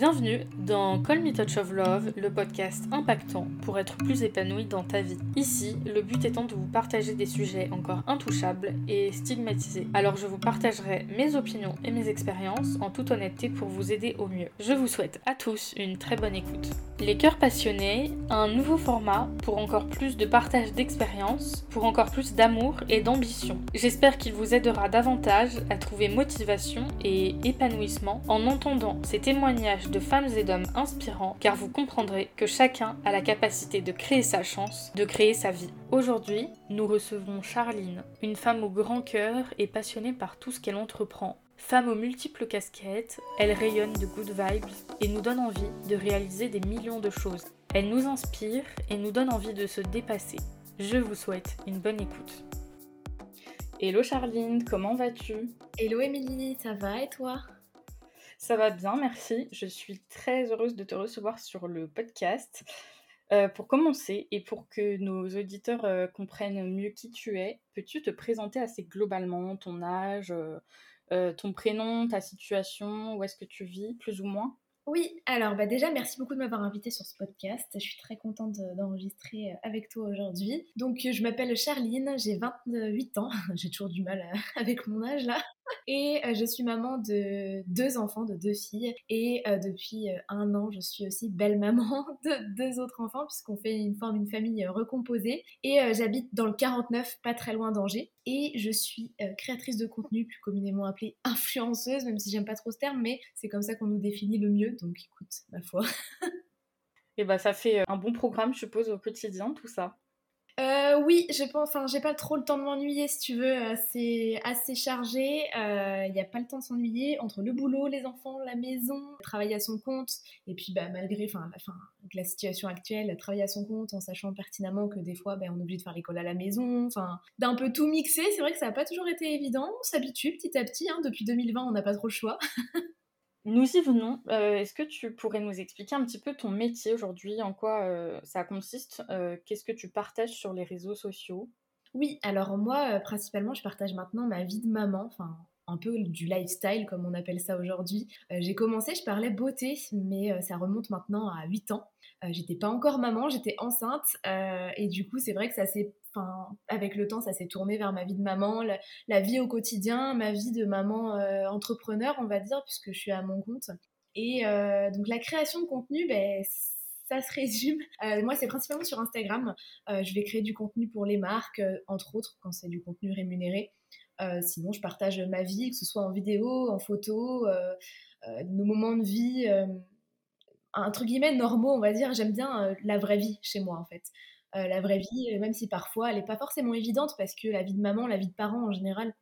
Bienvenue dans Call Me Touch of Love, le podcast impactant pour être plus épanoui dans ta vie. Ici, le but étant de vous partager des sujets encore intouchables et stigmatisés. Alors je vous partagerai mes opinions et mes expériences en toute honnêteté pour vous aider au mieux. Je vous souhaite à tous une très bonne écoute. Les cœurs passionnés, un nouveau format pour encore plus de partage d'expériences, pour encore plus d'amour et d'ambition. J'espère qu'il vous aidera davantage à trouver motivation et épanouissement en entendant ces témoignages de femmes et d'hommes inspirants car vous comprendrez que chacun a la capacité de créer sa chance, de créer sa vie. Aujourd'hui, nous recevons Charline, une femme au grand cœur et passionnée par tout ce qu'elle entreprend. Femme aux multiples casquettes, elle rayonne de good vibes et nous donne envie de réaliser des millions de choses. Elle nous inspire et nous donne envie de se dépasser. Je vous souhaite une bonne écoute. Hello Charline, comment vas-tu? Hello Émilie, ça va et toi? Ça va bien, merci. Je suis très heureuse de te recevoir sur le podcast. Euh, pour commencer et pour que nos auditeurs euh, comprennent mieux qui tu es, peux-tu te présenter assez globalement ton âge, euh, ton prénom, ta situation, où est-ce que tu vis, plus ou moins? Oui, alors bah déjà merci beaucoup de m'avoir invité sur ce podcast. Je suis très contente d'enregistrer avec toi aujourd'hui. Donc je m'appelle Charline, j'ai 28 ans, j'ai toujours du mal avec mon âge là. Et euh, je suis maman de deux enfants, de deux filles. Et euh, depuis euh, un an, je suis aussi belle-maman de deux autres enfants, puisqu'on fait une forme une famille recomposée. Et j'habite dans le 49, pas très loin d'Angers. Et je suis créatrice de contenu, plus communément appelée influenceuse, même si j'aime pas trop ce terme, mais c'est comme ça qu'on nous définit le mieux. Donc écoute, ma foi. Et bah ça fait un bon programme, je suppose, au quotidien, tout ça. Euh, oui, je pense. J'ai pas trop le temps de m'ennuyer, si tu veux. Euh, c'est assez chargé. Il euh, n'y a pas le temps de s'ennuyer entre le boulot, les enfants, la maison, travailler à son compte. Et puis, bah, malgré, enfin, la, fin, la situation actuelle, travailler à son compte en sachant pertinemment que des fois, bah, on est obligé de faire l'école à la maison. Enfin, d'un peu tout mixer. C'est vrai que ça n'a pas toujours été évident. On s'habitue petit à petit. Hein. Depuis 2020, on n'a pas trop le choix. Nous y venons. Euh, est-ce que tu pourrais nous expliquer un petit peu ton métier aujourd'hui, en quoi euh, ça consiste euh, Qu'est-ce que tu partages sur les réseaux sociaux? Oui, alors moi, principalement, je partage maintenant ma vie de maman, enfin un peu du lifestyle comme on appelle ça aujourd'hui. j'ai commencé, je parlais beauté, mais ça remonte maintenant à 8 ans. J'étais pas encore maman, j'étais enceinte et du coup c'est vrai que ça s'est enfin, avec le temps, ça s'est tourné vers ma vie de maman, la, vie au quotidien, ma vie de maman euh, entrepreneur, on va dire, puisque je suis à mon compte. Et euh, donc la création de contenu, ben, ça se résume. Euh, moi, c'est principalement sur Instagram. je vais créer du contenu pour les marques, entre autres, quand c'est du contenu rémunéré. sinon, je partage ma vie, que ce soit en vidéo, en photo, nos moments de vie, entre guillemets normaux, on va dire. J'aime bien la vraie vie chez moi, en fait. Euh, la vraie vie, même si parfois elle n'est pas forcément évidente parce que la vie de maman, la vie de parent en général,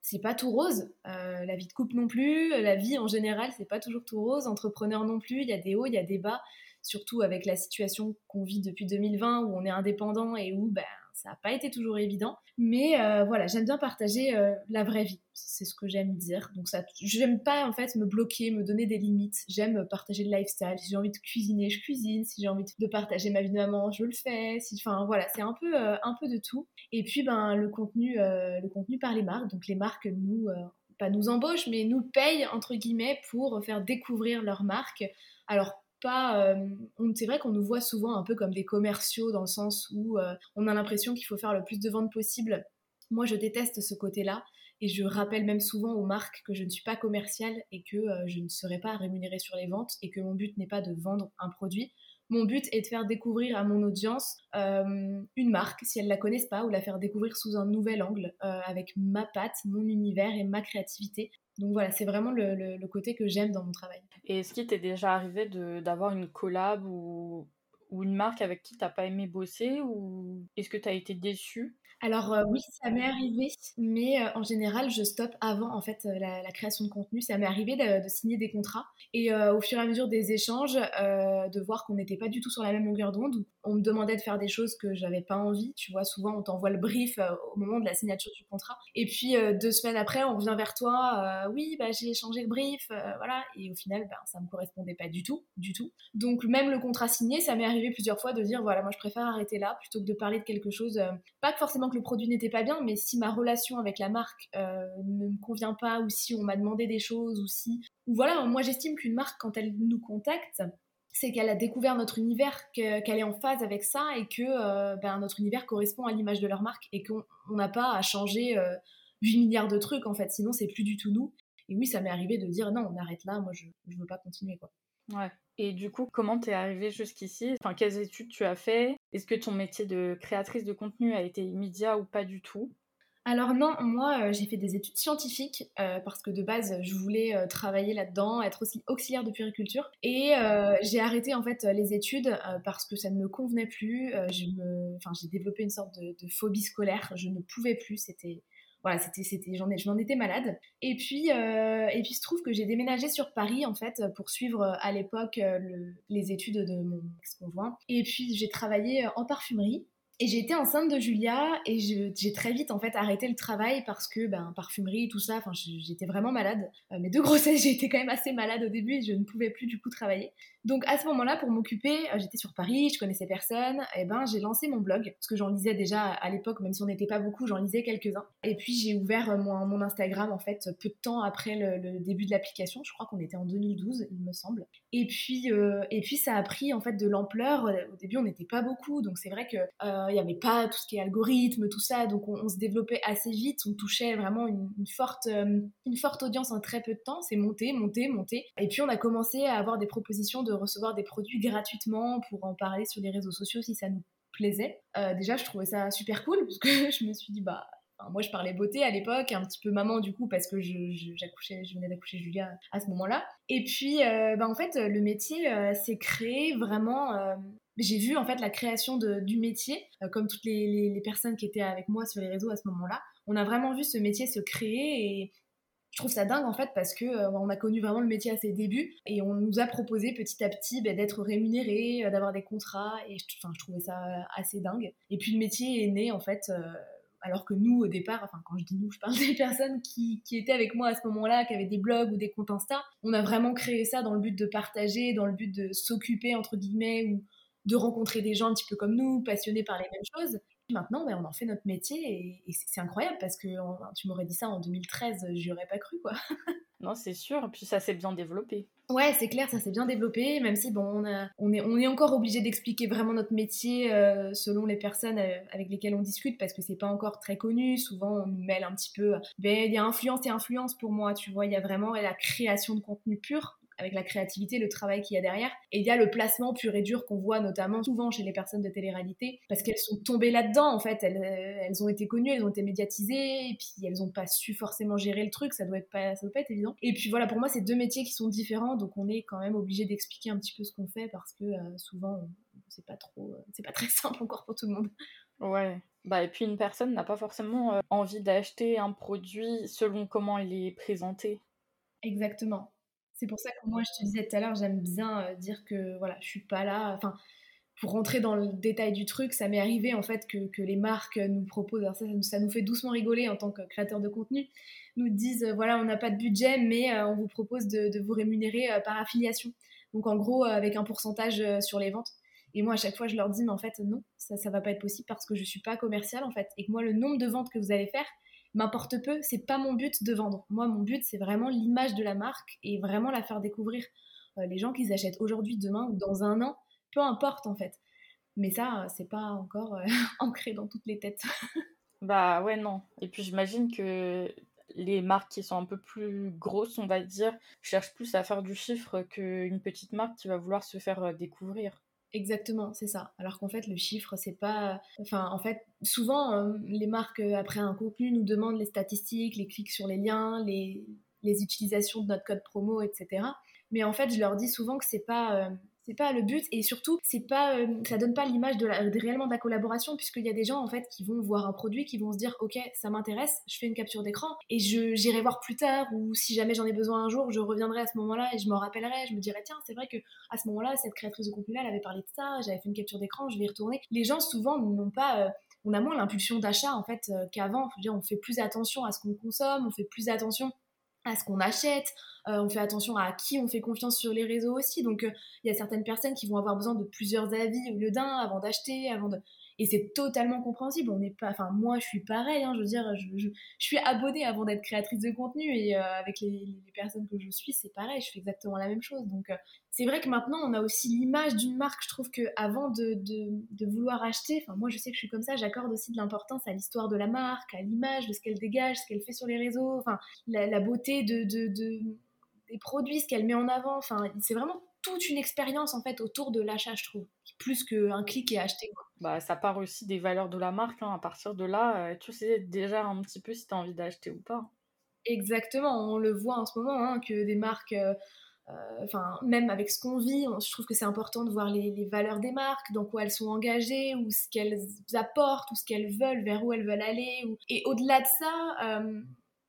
c'est pas tout rose. Euh, la vie de couple non plus, la vie en général, c'est pas toujours tout rose. Entrepreneur non plus, il y a des hauts, il y a des bas, surtout avec la situation qu'on vit depuis 2020 où on est indépendant et où ben, ça n'a pas été toujours évident. Mais euh, voilà, j'aime bien partager euh, la vraie vie. C'est ce que j'aime dire. Donc ça, j'aime pas en fait me bloquer, me donner des limites. J'aime partager le lifestyle. Si j'ai envie de cuisiner, je cuisine. Si j'ai envie de partager ma vie de maman, je le fais. Enfin voilà, c'est un peu, euh, un peu de tout. Et puis ben le contenu, le contenu par les marques. Donc les marques nous pas nous embauchent, mais nous payent entre guillemets pour faire découvrir leur marque. Alors euh, c'est vrai qu'on nous voit souvent un peu comme des commerciaux dans le sens où euh, on a l'impression qu'il faut faire le plus de ventes possible. Moi, je déteste ce côté-là. Et je rappelle même souvent aux marques que je ne suis pas commerciale et que euh, je ne serai pas rémunérée sur les ventes et que mon but n'est pas de vendre un produit. Mon but est de faire découvrir à mon audience une marque, si elles ne la connaissent pas, ou la faire découvrir sous un nouvel angle, avec ma patte, mon univers et ma créativité. Donc voilà, c'est vraiment le, côté que j'aime dans mon travail. Et est-ce qu'il t'est déjà arrivé d'avoir une collab ou, ou une marque avec qui t'as pas aimé bosser ou est-ce que tu as été déçue? Alors euh, oui, ça m'est arrivé, mais euh, en général, je stoppe avant en fait euh, la, création de contenu. Ça m'est arrivé de, signer des contrats et au fur et à mesure des échanges, de voir qu'on n'était pas du tout sur la même longueur d'onde. On me demandait de faire des choses que j'avais pas envie. Tu vois, souvent on t'envoie le brief au moment de la signature du contrat, et puis deux semaines après, on revient vers toi. oui, bah j'ai changé le brief, voilà. Et au final, bah, ça me correspondait pas du tout, du tout. Donc même le contrat signé, ça m'est arrivé plusieurs fois de dire voilà, moi je préfère arrêter là plutôt que de parler de quelque chose, pas forcément que le produit n'était pas bien, mais si ma relation avec la marque ne me convient pas, ou si on m'a demandé des choses, ou si... Ou voilà, moi j'estime qu'une marque, quand elle nous contacte, c'est qu'elle a découvert notre univers, qu'elle est en phase avec ça et que ben, notre univers correspond à l'image de leur marque et qu'on n'a pas à changer 8 milliards de trucs en fait, sinon c'est plus du tout nous. Et oui, ça m'est arrivé de dire non, on arrête là, moi je, je veux pas continuer quoi. Ouais. Et du coup, comment t'es arrivée jusqu'ici? Enfin, quelles études tu as fait? Est-ce que ton métier de créatrice de contenu a été immédiat ou pas du tout? Alors non, moi euh, j'ai fait des études scientifiques euh, parce que de base je voulais euh, travailler là-dedans, être aussi auxiliaire de puériculture et j'ai arrêté en fait les études parce que ça ne me convenait plus. j'ai développé une sorte de, phobie scolaire, je ne pouvais plus, c'était voilà, c'était, c'était, j'en, étais malade. Et puis, et puis, se trouve que j'ai déménagé sur Paris, en fait, pour suivre à l'époque les études de mon ex-conjoint. Et puis, j'ai travaillé en parfumerie. Et été enceinte de Julia et j'ai très vite en fait arrêté le travail parce que ben parfumerie tout ça, j'étais vraiment malade. mes deux grossesses été quand même assez malade au début et je ne pouvais plus du coup travailler. Donc à ce moment-là, pour m'occuper, euh, j'étais sur Paris, je connaissais personne, et ben j'ai lancé mon blog, parce que j'en lisais déjà à l'époque, même si on n'était pas beaucoup, j'en lisais quelques-uns. Et puis j'ai ouvert euh, mon, Instagram en fait peu de temps après le, début de l'application, je crois qu'on était en 2012, il me semble. Et puis, euh, et puis ça a pris en fait de l'ampleur. Au début on n'était pas beaucoup, donc c'est vrai qu'il n'y avait pas tout ce qui est algorithme, tout ça, donc on, se développait assez vite, on touchait vraiment une, forte, une forte audience en très peu de temps, c'est monté, monté, monté. Et puis on a commencé à avoir des propositions de recevoir des produits gratuitement pour en parler sur les réseaux sociaux si ça nous plaisait. Euh, déjà, je trouvais ça super cool parce que je me suis dit, bah, moi je parlais beauté à l'époque, un petit peu maman du coup parce que je, j'accouchais, je venais d'accoucher Julia à ce moment-là. Et puis, euh, bah, en fait, le métier euh, s'est créé vraiment. J'ai vu en fait la création du métier, comme toutes les, personnes qui étaient avec moi sur les réseaux à ce moment-là. On a vraiment vu ce métier se créer et, je trouve ça dingue en fait parce que euh, on a connu vraiment le métier à ses débuts et on nous a proposé petit à petit bah, d'être rémunéré, euh, d'avoir des contrats et je, je trouvais ça euh, assez dingue. Et puis le métier est né en fait alors que nous au départ, enfin quand je dis nous, je parle des personnes qui, qui étaient avec moi à ce moment-là, qui avaient des blogs ou des comptes Insta, on a vraiment créé ça dans le but de partager, dans le but de s'occuper entre guillemets ou de rencontrer des gens un petit peu comme nous, passionnés par les mêmes choses. Maintenant, ben, on en fait notre métier et, c'est incroyable parce que tu m'aurais dit ça en 2013, j'y aurais pas cru quoi. non, c'est sûr, puis ça s'est bien développé. Ouais, c'est clair, ça s'est bien développé, même si bon, on, est, on est encore obligé d'expliquer vraiment notre métier euh, selon les personnes euh, avec lesquelles on discute parce que c'est pas encore très connu. Souvent, on nous mêle un petit peu. Ben, il y a influence et influence pour moi, tu vois, il y a vraiment la création de contenu pur avec la créativité, le travail qu'il y a derrière. Et il y a le placement pur et dur qu'on voit notamment souvent chez les personnes de télé-réalité, parce qu'elles sont tombées là-dedans, en fait. Elles, euh, elles, ont été connues, elles ont été médiatisées, et puis elles n'ont pas su forcément gérer le truc, ça doit, être pas, ça doit pas être évident. Et puis voilà, pour moi, c'est deux métiers qui sont différents, donc on est quand même obligé d'expliquer un petit peu ce qu'on fait, parce que euh, souvent, c'est pas trop, euh, c'est pas très simple encore pour tout le monde. Ouais. Bah, et puis une personne n'a pas forcément envie d'acheter un produit selon comment il est présenté. Exactement. C'est pour ça que moi, je te disais tout à l'heure, j'aime bien euh, dire que voilà, je suis pas là. Enfin, pour rentrer dans le détail du truc, ça m'est arrivé en fait que, que, les marques nous proposent, ça, ça, nous fait doucement rigoler en tant que créateur de contenu, nous disent euh, voilà, on n'a pas de budget, mais euh, on vous propose de, de vous rémunérer par affiliation. Donc en gros, avec un pourcentage sur les ventes. Et moi, à chaque fois, je leur dis, mais en fait, non, ça, ça va pas être possible parce que je suis pas commercial en fait. Et que moi, le nombre de ventes que vous allez faire, m'importe peu, c'est pas mon but de vendre. Moi, mon but, c'est vraiment l'image de la marque et vraiment la faire découvrir. Euh, les gens qu'ils achètent aujourd'hui, demain ou dans un an, peu importe en fait. Mais ça, c'est pas encore euh, ancré dans toutes les têtes. bah ouais, non. Et puis j'imagine que les marques qui sont un peu plus grosses, on va dire, cherchent plus à faire du chiffre qu'une petite marque qui va vouloir se faire euh, découvrir. Exactement, c'est ça. Alors qu'en fait, le chiffre, c'est pas. Enfin, en fait, souvent, euh, les marques, euh, après un contenu, nous demandent les statistiques, les clics sur les liens, les, utilisations de notre code promo, etc. Mais en fait, je leur dis souvent que c'est pas. Euh, c'est pas le but et surtout c'est pas euh, ça donne pas l'image de, réellement de la collaboration puisqu'il y a des gens en fait qui vont voir un produit qui vont se dire ok ça m'intéresse je fais une capture d'écran et je j'irai voir plus tard ou si jamais j'en ai besoin un jour je reviendrai à ce moment-là et je m'en rappellerai. Je me dirai tiens c'est vrai que à ce moment-là cette créatrice de contenu là elle avait parlé de ça j'avais fait une capture d'écran je vais y retourner. Les gens souvent n'ont pas euh, on a moins l'impulsion d'achat en fait euh, qu'avant. On fait plus attention à ce qu'on consomme on fait plus attention à ce qu'on achète, euh, on fait attention à qui on fait confiance sur les réseaux aussi. Donc euh, il y a certaines personnes qui vont avoir besoin de plusieurs avis au lieu d'un avant d'acheter, avant de... Et c'est totalement compréhensible. On n'est pas, enfin moi je suis pareil. Hein, je veux dire, je, je, suis abonnée avant d'être créatrice de contenu et euh, avec les, personnes que je suis, c'est pareil. Je fais exactement la même chose. Donc euh, c'est vrai que maintenant on a aussi l'image d'une marque. Je trouve que avant de, de, de, vouloir acheter, enfin moi je sais que je suis comme ça, j'accorde aussi de l'importance à l'histoire de la marque, à l'image, de ce qu'elle dégage, ce qu'elle fait sur les réseaux, enfin la, la beauté de, de, des produits, ce qu'elle met en avant. Enfin c'est vraiment toute une expérience en fait autour de l'achat, je trouve, plus qu'un clic et acheter. Bah, ça part aussi des valeurs de la marque. Hein. À partir de là, euh, tu sais déjà un petit peu si tu as envie d'acheter ou pas. Exactement, on le voit en ce moment hein, que des marques, euh, euh, enfin même avec ce qu'on vit, je trouve que c'est important de voir les, valeurs des marques, dans quoi elles sont engagées, ou ce qu'elles apportent, ou ce qu'elles veulent, vers où elles veulent aller. Et au-delà de ça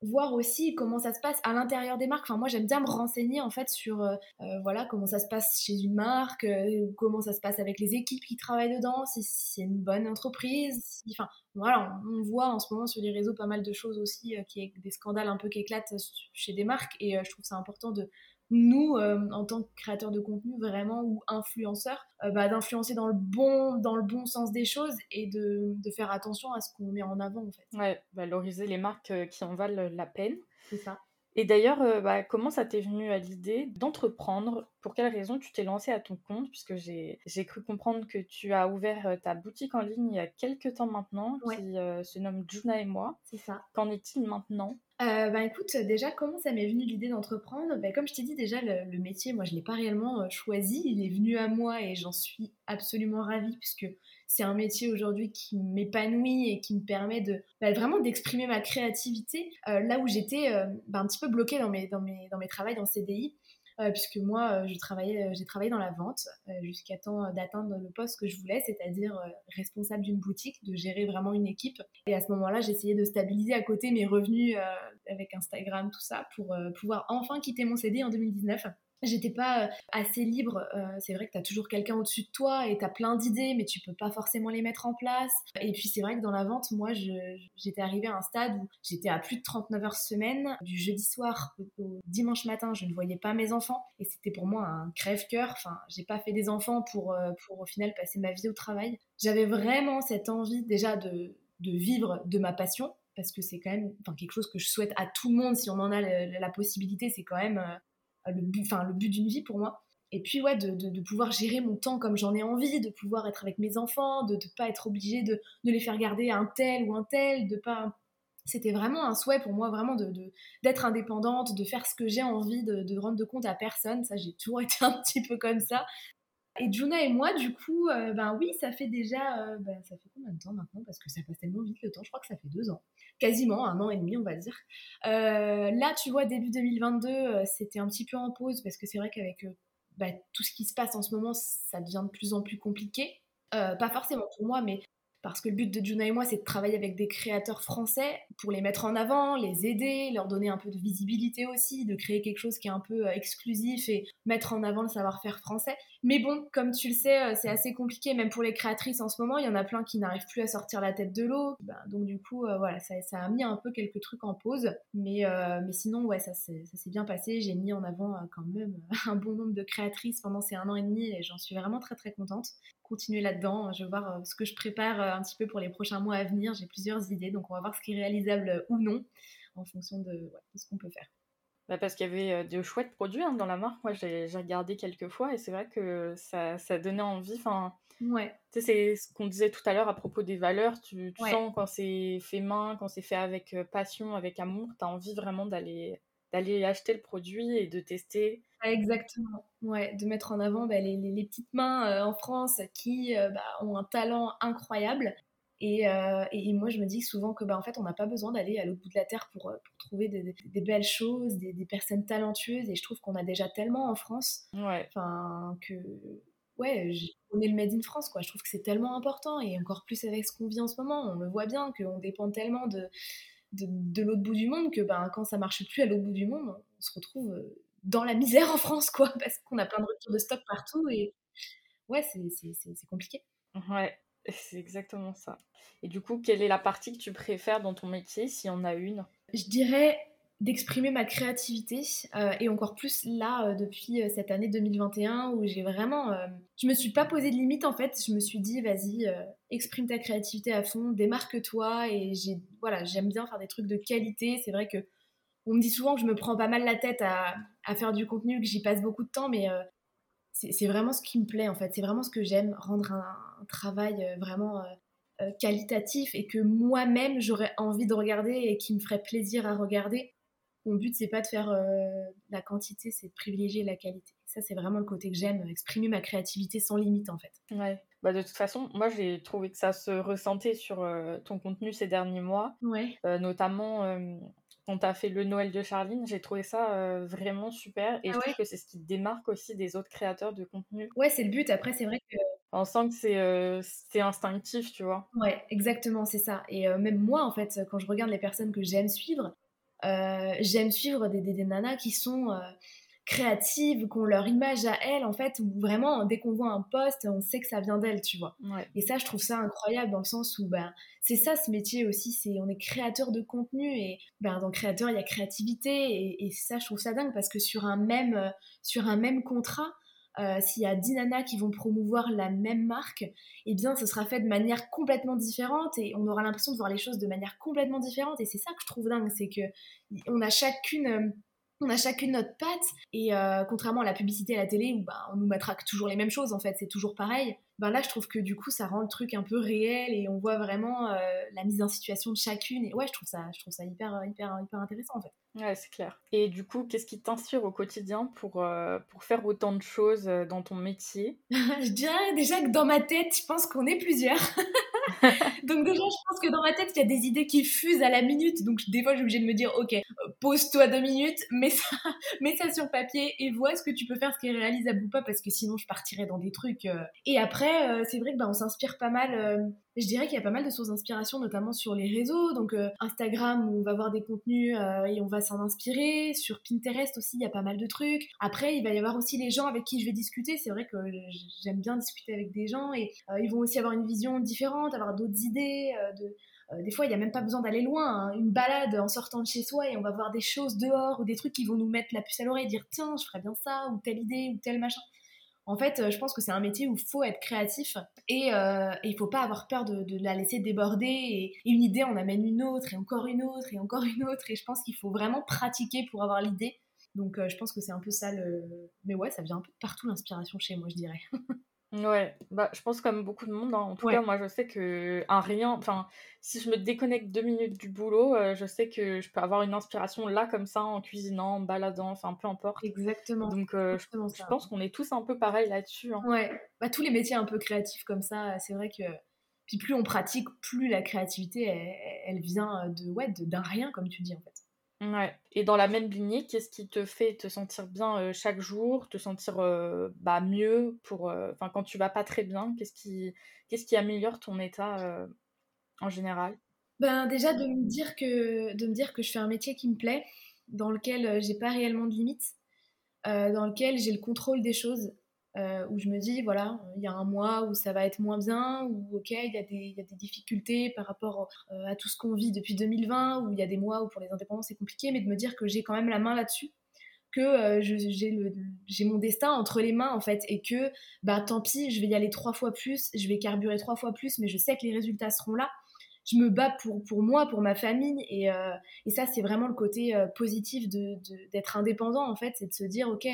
voir aussi comment ça se passe à l'intérieur des marques. Enfin, moi, j'aime bien me renseigner en fait sur euh, euh, voilà comment ça se passe chez une marque, euh, comment ça se passe avec les équipes qui travaillent dedans, si, c'est une bonne entreprise. enfin, voilà, on, voit en ce moment sur les réseaux pas mal de choses aussi, qui des scandales un peu qui éclatent chez des marques, et je trouve ça important de nous, euh, en tant que créateurs de contenu, vraiment, ou influenceurs, euh, bah, d'influencer dans, le bon, dans le bon sens des choses et de, de faire attention à ce qu'on met en avant, en fait. Ouais, valoriser les marques euh, qui en valent la peine. C'est ça. Et d'ailleurs, bah, comment ça t'est venu à l'idée d'entreprendre? Pour quelle raison tu t'es lancé à ton compte? Puisque j'ai cru comprendre que tu as ouvert ta boutique en ligne il y a quelques temps maintenant, qui se nomme Juna et moi. C'est ça. Qu'en est-il maintenant? Euh, bah, écoute, déjà, comment ça m'est venu l'idée d'entreprendre? Bah, Comme je t'ai dit, déjà, le, métier, moi, je ne l'ai pas réellement euh, choisi. Il est venu à moi et j'en suis absolument ravie puisque c'est un métier aujourd'hui qui m'épanouit et qui me permet de bah, vraiment d'exprimer ma créativité euh, là où j'étais bah, un petit peu bloquée dans mes, dans mes, dans mes travails en CDI. Euh, puisque moi, euh, je travaillais, euh, j'ai travaillé dans la vente jusqu'à temps d'atteindre le poste que je voulais, c'est-à-dire responsable d'une boutique, de gérer vraiment une équipe. Et à ce moment-là, j'essayais de stabiliser à côté mes revenus avec Instagram, tout ça, pour pouvoir enfin quitter mon CD en 2019 j'étais pas euh, assez libre. Euh, c'est vrai que tu as toujours quelqu'un au-dessus de toi et tu as plein d'idées, mais tu peux pas forcément les mettre en place. Et puis c'est vrai que dans la vente, moi, j'étais arrivée à un stade où j'étais à plus de 39 heures semaine. Du jeudi soir au dimanche matin, je ne voyais pas mes enfants. Et c'était pour moi un crève-cœur. Enfin, j'ai pas fait des enfants pour, euh, pour au final passer ma vie au travail. J'avais vraiment cette envie déjà de, de vivre de ma passion parce que c'est quand même quelque chose que je souhaite à tout le monde si on en a la possibilité. C'est quand même le but, enfin le but d'une vie pour moi. Et puis ouais, de, de, pouvoir gérer mon temps comme j'en ai envie, de pouvoir être avec mes enfants, de ne pas être obligée de, de, les faire garder un tel ou un tel, de pas... C'était vraiment un souhait pour moi, vraiment d'être indépendante, de faire ce que j'ai envie, de, rendre de compte à personne. Ça, j'ai toujours été un petit peu comme ça. Et Juna et moi, du coup, euh, ben oui, ça fait déjà, euh, ben, ça fait combien de temps maintenant? Parce que ça passe tellement vite le temps, je crois que ça fait deux ans, quasiment un an et demi, on va dire. Euh, là, tu vois, début 2022, c'était un petit peu en pause parce que c'est vrai qu'avec ben, tout ce qui se passe en ce moment, ça devient de plus en plus compliqué. pas forcément pour moi, mais parce que le but de Juna et moi, c'est de travailler avec des créateurs français pour les mettre en avant, les aider, leur donner un peu de visibilité aussi, de créer quelque chose qui est un peu exclusif et mettre en avant le savoir-faire français. Mais bon, comme tu le sais, euh, c'est assez compliqué, même pour les créatrices en ce moment, il y en a plein qui n'arrivent plus à sortir la tête de l'eau. Ben, donc du coup, euh, voilà, ça, a mis un peu quelques trucs en pause. Mais, mais sinon, ouais, ça, s'est bien passé. J'ai mis en avant quand même un bon nombre de créatrices pendant ces un an et demi et j'en suis vraiment très très contente continuer là-dedans. Je vais voir euh, ce que je prépare euh, un petit peu pour les prochains mois à venir. J'ai plusieurs idées, donc on va voir ce qui est réalisable euh, ou non en fonction de, ce qu'on peut faire. Bah parce qu'il y avait de chouettes produits hein, dans la marque. Moi, j'ai regardé quelques fois et c'est vrai que ça, ça donnait envie. Enfin, ouais. c'est ce qu'on disait tout à l'heure à propos des valeurs. Tu, sens quand c'est fait main, quand c'est fait avec passion, avec amour, tu as envie vraiment d'aller d'aller acheter le produit et de tester. Exactement, ouais, de mettre en avant bah, les, les, petites mains euh, en France qui euh, bah, ont un talent incroyable. Et, euh, et, moi, je me dis souvent que, bah, en fait, on n'a pas besoin d'aller à l'autre bout de la terre pour, pour trouver des, des, belles choses, des, des, personnes talentueuses. Et je trouve qu'on a déjà tellement en France, ouais. enfin, que ouais, on est le made in France, quoi. Je trouve que c'est tellement important et encore plus avec ce qu'on vit en ce moment. On le voit bien qu'on dépend tellement de de, l'autre bout du monde que ben, quand ça marche plus à l'autre bout du monde, on se retrouve euh, dans la misère en France, quoi, parce qu'on a plein de ruptures de stock partout et ouais, c'est compliqué. Ouais, c'est exactement ça. Et du coup, quelle est la partie que tu préfères dans ton métier, s'il y en a une? Je dirais d'exprimer ma créativité euh, et encore plus là euh, depuis euh, cette année 2021 où j'ai vraiment je me suis pas posé de limite en fait. Je me suis dit vas-y exprime ta créativité à fond démarque-toi et j'ai voilà j'aime bien faire des trucs de qualité. C'est vrai que on me dit souvent que je me prends pas mal la tête à, à faire du contenu que j'y passe beaucoup de temps mais c'est vraiment ce qui me plaît en fait c'est vraiment ce que j'aime rendre un, un travail vraiment qualitatif et que moi-même j'aurais envie de regarder et qui me ferait plaisir à regarder mon but, c'est pas de faire euh, la quantité, c'est de privilégier la qualité. Ça, c'est vraiment le côté que j'aime, exprimer ma créativité sans limite, en fait. Ouais. Bah, de toute façon, moi, j'ai trouvé que ça se ressentait sur euh, ton contenu ces derniers mois. Ouais. Euh, notamment, quand tu as fait le Noël de Charline, j'ai trouvé ça vraiment super. Et ah je trouve que c'est ce qui démarque aussi des autres créateurs de contenu. Ouais, c'est le but. Après, c'est vrai que on sent que c'est instinctif, tu vois. Ouais, exactement, c'est ça. Et même moi, en fait, quand je regarde les personnes que j'aime suivre, euh, j'aime suivre des, des, nanas qui sont euh, créatives, qui ont leur image à elles, en fait, où vraiment, dès qu'on voit un post, on sait que ça vient d'elles, tu vois. Et ça, je trouve ça incroyable dans le sens où, ben, c'est ça ce métier aussi, c'est on est créateur de contenu et ben, dans créateur, il y a créativité et, et, ça, je trouve ça dingue parce que sur un même, euh, sur un même contrat, euh, s'il y a 10 nanas qui vont promouvoir la même marque, eh bien, ce sera fait de manière complètement différente et on aura l'impression de voir les choses de manière complètement différente. Et c'est ça que je trouve dingue, c'est que on a chacune euh, on a chacune notre patte et euh, contrairement à la publicité à la télé où bah, on nous matraque toujours les mêmes choses en fait c'est toujours pareil ben là je trouve que du coup ça rend le truc un peu réel et on voit vraiment la mise en situation de chacune et ouais je trouve ça je trouve ça hyper hyper hyper intéressant en fait Ouais, c'est clair. Et du coup, qu'est-ce qui t'inspire au quotidien pour, euh, pour faire autant de choses euh, dans ton métier? Je dirais déjà que dans ma tête, je pense qu'on est plusieurs. donc déjà, je pense que dans ma tête, il y a des idées qui fusent à la minute. Donc des fois, j'ai obligée de me dire, ok, euh, pose-toi deux minutes, mets ça, mets ça sur papier et vois ce que tu peux faire, ce qui est réalisable ou pas, parce que sinon, je partirais dans des trucs. Et après, c'est vrai que bah, on s'inspire pas mal je dirais qu'il y a pas mal de sources d'inspiration, notamment sur les réseaux. Donc euh, Instagram, où on va voir des contenus euh, et on va s'en inspirer. Sur Pinterest aussi, il y a pas mal de trucs. Après, il va y avoir aussi les gens avec qui je vais discuter. C'est vrai que j'aime bien discuter avec des gens et euh, ils vont aussi avoir une vision différente, avoir d'autres idées. de, des fois, il n'y a même pas besoin d'aller loin. Hein. Une balade en sortant de chez soi et on va voir des choses dehors ou des trucs qui vont nous mettre la puce à l'oreille et dire tiens, je ferais bien ça ou telle idée ou tel machin. En fait, euh, je pense que c'est un métier où il faut être créatif et, euh, il ne faut pas avoir peur de, la laisser déborder. Et, une idée, on amène une autre et encore une autre et encore une autre. Et je pense qu'il faut vraiment pratiquer pour avoir l'idée. Donc euh, je pense que c'est un peu ça le... Mais ouais, ça vient un peu partout l'inspiration chez moi, je dirais. Ouais, bah, je pense comme beaucoup de monde. hein. En tout cas, moi, je sais que un rien, enfin, si je me déconnecte deux minutes du boulot, euh, je sais que je peux avoir une inspiration là, comme ça, en cuisinant, en baladant, enfin, peu importe. Exactement. Donc, euh, je, pense qu'on est tous un peu pareil là-dessus. hein. Ouais, bah, tous les métiers un peu créatifs comme ça, c'est vrai que. Puis plus on pratique, plus la créativité, elle, vient de, ouais, d'un rien, comme tu dis en fait. Ouais. Et dans la même lignée, qu'est-ce qui te fait te sentir bien euh, chaque jour, te sentir euh, bah, mieux pour, euh, quand tu vas pas très bien, qu'est-ce qui, qu'est-ce qui améliore ton état en général? Ben déjà de me dire que de me dire que je fais un métier qui me plaît, dans lequel j'ai pas réellement de limites, dans lequel j'ai le contrôle des choses. Euh, où je me dis, voilà, il y a un mois où ça va être moins bien, ou ok, il y, a des, y a des difficultés par rapport euh, à tout ce qu'on vit depuis 2020, ou il y a des mois où pour les indépendants c'est compliqué, mais de me dire que j'ai quand même la main là-dessus, que euh, j'ai mon destin entre les mains en fait, et que bah tant pis, je vais y aller trois fois plus, je vais carburer trois fois plus, mais je sais que les résultats seront là. Je me bats pour, pour moi, pour ma famille, et, et ça c'est vraiment le côté positif d'être de, indépendant en fait, c'est de se dire ok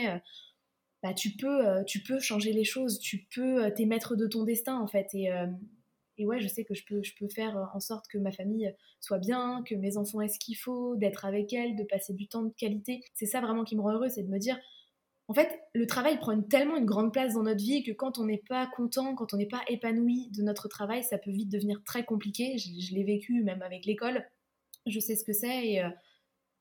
bah, tu, peux, euh, tu peux changer les choses, tu peux, euh, t'es maître de ton destin en fait. Et, euh, et ouais, je sais que je peux, je peux faire en sorte que ma famille soit bien, que mes enfants aient ce qu'il faut, d'être avec elles, de passer du temps de qualité. C'est ça vraiment qui me rend heureuse, c'est de me dire, en fait, le travail prend tellement une grande place dans notre vie que quand on n'est pas content, quand on n'est pas épanoui de notre travail, ça peut vite devenir très compliqué. Je, l'ai vécu même avec l'école. Je sais ce que c'est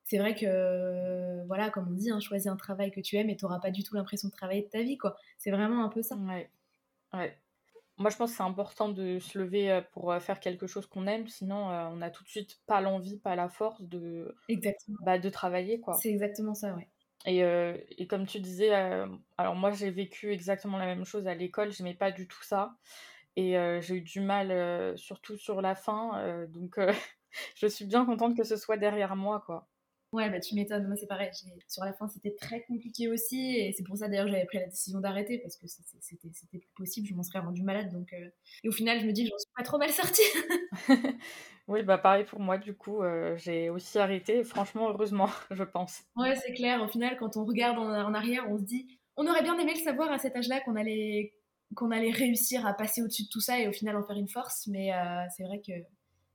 c'est vrai que, voilà, comme on dit, hein, choisis un travail que tu aimes et tu n'auras pas du tout l'impression de travailler de ta vie, quoi. C'est vraiment un peu ça. Ouais. ouais. Moi, je pense que c'est important de se lever euh, pour euh, faire quelque chose qu'on aime, sinon euh, on n'a tout de suite pas l'envie, pas la force de, exactement. Bah, de travailler, quoi. C'est exactement ça, ouais. Et, et comme tu disais, alors moi j'ai vécu exactement la même chose à l'école, j'aimais pas du tout ça. Et j'ai eu du mal, surtout sur la fin. donc je suis bien contente que ce soit derrière moi, quoi. Ouais, bah tu m'étonnes, moi c'est pareil. Sur la fin, c'était très compliqué aussi, et c'est pour ça d'ailleurs j'avais pris la décision d'arrêter parce que c'était plus possible, je m'en serais rendu malade. Donc, euh, Et au final, je me dis que j'en suis pas trop mal sortie. oui, bah pareil pour moi, du coup, euh, j'ai aussi arrêté, franchement, heureusement, je pense. Ouais, c'est clair, au final, quand on regarde en, en arrière, on se dit, on aurait bien aimé le savoir à cet âge-là qu'on allait qu'on allait réussir à passer au-dessus de tout ça et au final en faire une force, mais euh, c'est vrai que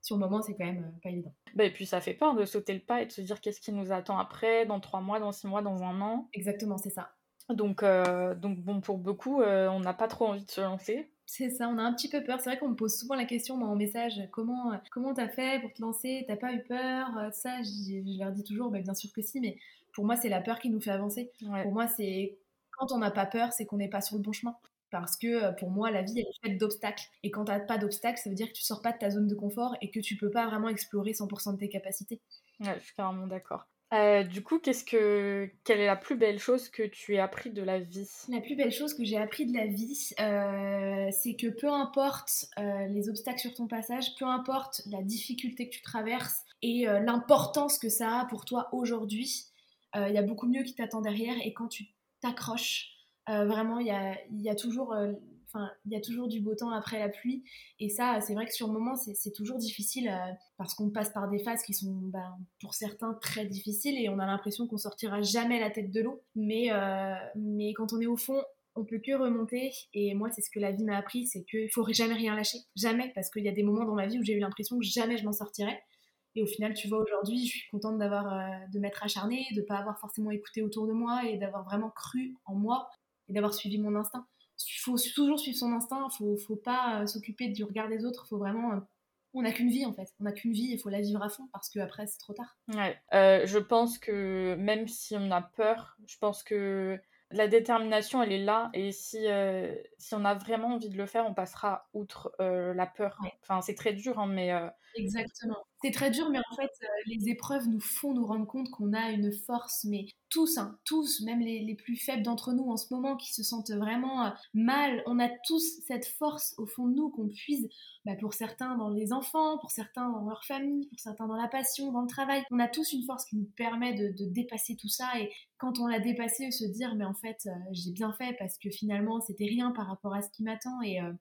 sur le moment, c'est quand même euh, pas évident. Bah, et puis ça fait peur de sauter le pas et de se dire qu'est-ce qui nous attend après, dans trois mois, dans six mois, dans un an. Exactement, c'est ça. Donc, euh, donc bon, pour beaucoup, euh, on n'a pas trop envie de se lancer. C'est ça, on a un petit peu peur. C'est vrai qu'on me pose souvent la question moi, en message comment comment t'as fait pour te lancer? T'as pas eu peur Ça, je leur dis toujours, bah, bien sûr que si, mais pour moi, c'est la peur qui nous fait avancer. Pour moi, c'est quand on n'a pas peur, c'est qu'on n'est pas sur le bon chemin. Parce que euh, pour moi, la vie, elle est faite d'obstacles. Et quand tu n'as pas d'obstacles, ça veut dire que tu sors pas de ta zone de confort et que tu peux pas vraiment explorer 100% de tes capacités. Ouais, je suis carrément d'accord. Euh, du coup, qu'est-ce que quelle est la plus belle chose que tu aies appris de la vie? La plus belle chose que j'ai appris de la vie, euh, c'est que peu importe les obstacles sur ton passage, peu importe la difficulté que tu traverses et l'importance que ça a pour toi aujourd'hui, il y a beaucoup mieux qui t'attend derrière. Et quand tu t'accroches, vraiment, il y a, toujours. Euh, enfin, il y a toujours du beau temps après la pluie. Et ça, c'est vrai que sur le moment, c'est toujours difficile euh, parce qu'on passe par des phases qui sont, ben, pour certains, très difficiles et on a l'impression qu'on sortira jamais la tête de l'eau. Mais, mais quand on est au fond, on peut que remonter. Et moi, c'est ce que la vie m'a appris, c'est qu'il faut jamais rien lâcher. Jamais. Parce qu'il y a des moments dans ma vie où j'ai eu l'impression que jamais je m'en sortirais. Et au final, tu vois, aujourd'hui, je suis contente d'avoir, de m'être acharnée, de ne pas avoir forcément écouté autour de moi et d'avoir vraiment cru en moi et d'avoir suivi mon instinct. Il faut toujours suivre son instinct, il faut, faut pas euh, s'occuper du regard des autres, faut vraiment... Euh, on n'a qu'une vie en fait, on n'a qu'une vie, il faut la vivre à fond parce qu'après c'est trop tard. Ouais, euh, je pense que même si on a peur, je pense que la détermination, elle est là. Et si, si on a vraiment envie de le faire, on passera outre la peur. Enfin, c'est très dur, hein, mais. Exactement. C'est très dur, mais en fait, les épreuves nous font nous rendre compte qu'on a une force, mais tous, hein, tous, même les, plus faibles d'entre nous en ce moment qui se sentent vraiment euh, mal, on a tous cette force au fond de nous qu'on puise bah, pour certains dans les enfants, pour certains dans leur famille, pour certains dans la passion, dans le travail. On a tous une force qui nous permet de, dépasser tout ça et quand on l'a dépassé, se dire mais en fait euh, j'ai bien fait parce que finalement c'était rien par rapport à ce qui m'attend et euh,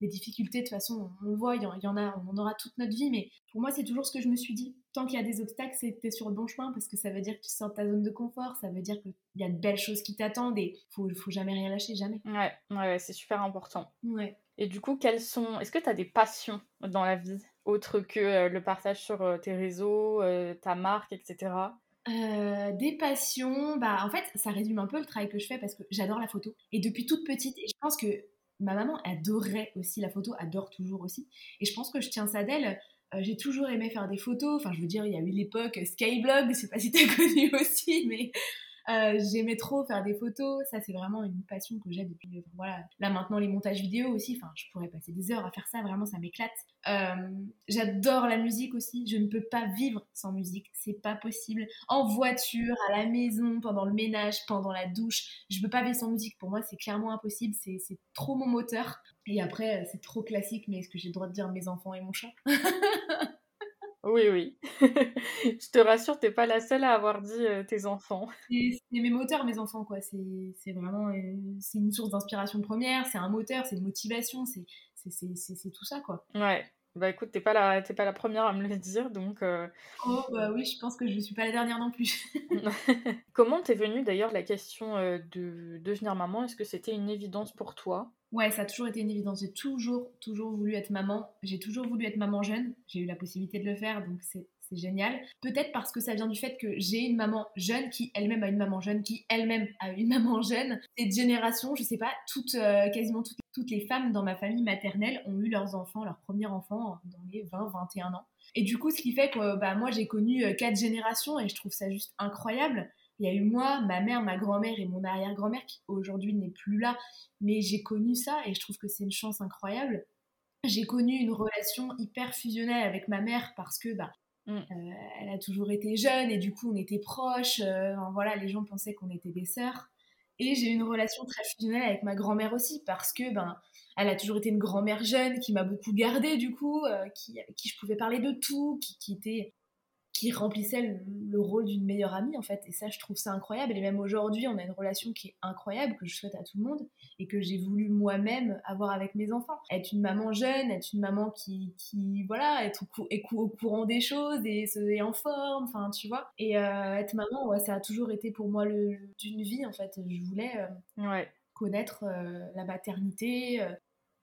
les difficultés, de toute façon, on le voit, il y en a, on en aura toute notre vie, mais pour moi, c'est toujours ce que je me suis dit. Tant qu'il y a des obstacles, c'est que tu es sur le bon chemin, parce que ça veut dire que tu sors de ta zone de confort, ça veut dire qu'il y a de belles choses qui t'attendent, et faut, faut jamais rien lâcher, jamais. Ouais, ouais, c'est super important. Ouais. Et du coup, quelles sont... Est-ce que tu as des passions dans la vie, autres que euh, le partage sur euh, tes réseaux, euh, ta marque, etc. des passions, bah en fait ça résume un peu le travail que je fais parce que j'adore la photo et depuis toute petite et je pense que ma maman adorait aussi la photo, adore toujours aussi. Et je pense que je tiens ça d'elle. Euh, j'ai toujours aimé faire des photos. Enfin, je veux dire, il y a eu l'époque Skyblog, je sais pas si t'as connu aussi, mais euh, j'aimais trop faire des photos. Ça, c'est vraiment une passion que j'ai depuis. Euh, voilà. Là, maintenant, les montages vidéo aussi. Enfin, je pourrais passer des heures à faire ça. Vraiment, ça m'éclate. Euh, j'adore la musique aussi. Je ne peux pas vivre sans musique. C'est pas possible. En voiture, à la maison, pendant le ménage, pendant la douche. Je peux pas vivre sans musique. Pour moi, c'est clairement impossible. C'est trop mon moteur. Et après, c'est trop classique. Mais est-ce que j'ai le droit de dire mes enfants et mon chat? Oui, oui. je te rassure, t'es pas la seule à avoir dit euh, tes enfants. C'est mes moteurs, mes enfants, quoi. C'est vraiment euh, c'est une source d'inspiration première, c'est un moteur, c'est une motivation, c'est tout ça, quoi. Ouais. Bah écoute, t'es pas, la, pas la première à me le dire, donc... Euh, oh bah oui, je pense que je suis pas la dernière non plus. Comment t'es venue d'ailleurs la question de devenir maman? Est-ce que c'était une évidence pour toi? Ouais, ça a toujours été une évidence. J'ai toujours, toujours voulu être maman. J'ai toujours voulu être maman jeune. J'ai eu la possibilité de le faire, donc c'est génial. Peut-être parce que ça vient du fait que j'ai une maman jeune qui elle-même a une maman jeune, qui elle-même a une maman jeune. Cette génération, je sais pas, toutes, euh, quasiment toutes, toutes, les femmes dans ma famille maternelle ont eu leurs enfants, leur premier enfant dans les 20-21 ans. Et du coup, ce qui fait que bah, moi j'ai connu euh, quatre générations et je trouve ça juste incroyable. Il y a eu moi, ma mère, ma grand-mère et mon arrière-grand-mère qui aujourd'hui n'est plus là, mais j'ai connu ça et je trouve que c'est une chance incroyable. J'ai connu une relation hyper fusionnelle avec ma mère parce que bah, mm. euh, elle a toujours été jeune et du coup on était proches. Euh, voilà, les gens pensaient qu'on était des sœurs. Et j'ai eu une relation très fusionnelle avec ma grand-mère aussi parce que ben elle a toujours été une grand-mère jeune qui m'a beaucoup gardée du coup, euh, qui, avec qui je pouvais parler de tout, qui, qui était qui remplissait le, rôle d'une meilleure amie en fait. Et ça je trouve ça incroyable. Et même aujourd'hui on a une relation qui est incroyable que je souhaite à tout le monde et que j'ai voulu moi-même avoir avec mes enfants. Être une maman jeune être une maman qui, qui voilà être au, courant des choses et se en forme enfin tu vois. Et euh, être maman ouais, ça a toujours été pour moi le d'une vie en fait. Je voulais euh, ouais. connaître euh, la maternité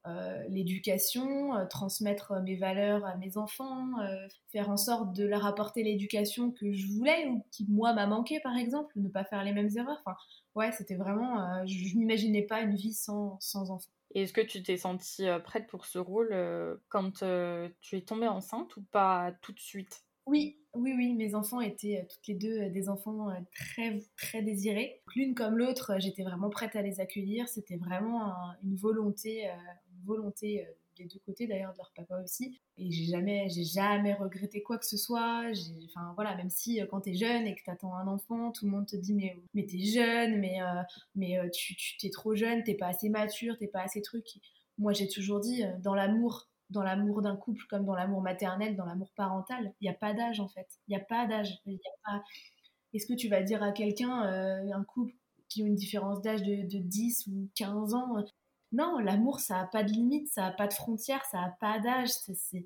euh, l'éducation, euh, transmettre mes valeurs à mes enfants, euh, faire en sorte de leur apporter l'éducation que je voulais ou qui moi m'a manqué par exemple, ne pas faire les mêmes erreurs. Enfin, ouais, c'était vraiment, je, n'imaginais pas une vie sans, sans enfants. Et est-ce que tu t'es sentie prête pour ce rôle quand tu es tombée enceinte ou pas tout de suite? Oui, oui, oui, mes enfants étaient toutes les deux des enfants très, très désirés. L'une comme l'autre, j'étais vraiment prête à les accueillir. C'était vraiment une volonté, volonté euh, des deux côtés d'ailleurs de leur papa aussi. Et j'ai jamais j'ai jamais regretté quoi que ce soit. Enfin voilà même si euh, quand t'es jeune et que t'attends un enfant tout le monde te dit mais mais t'es jeune mais euh, mais tu t'es trop jeune t'es pas assez mature t'es pas assez truc. Moi j'ai toujours dit dans l'amour dans l'amour d'un couple comme dans l'amour maternel dans l'amour parental il n'y a pas d'âge en fait. Il n'y a pas d'âge. Est-ce que tu vas dire à quelqu'un un couple qui a une différence d'âge de, de 10 ou 15 ans non, l'amour, ça n'a pas de limite, ça n'a pas de frontières, ça n'a pas d'âge. C'est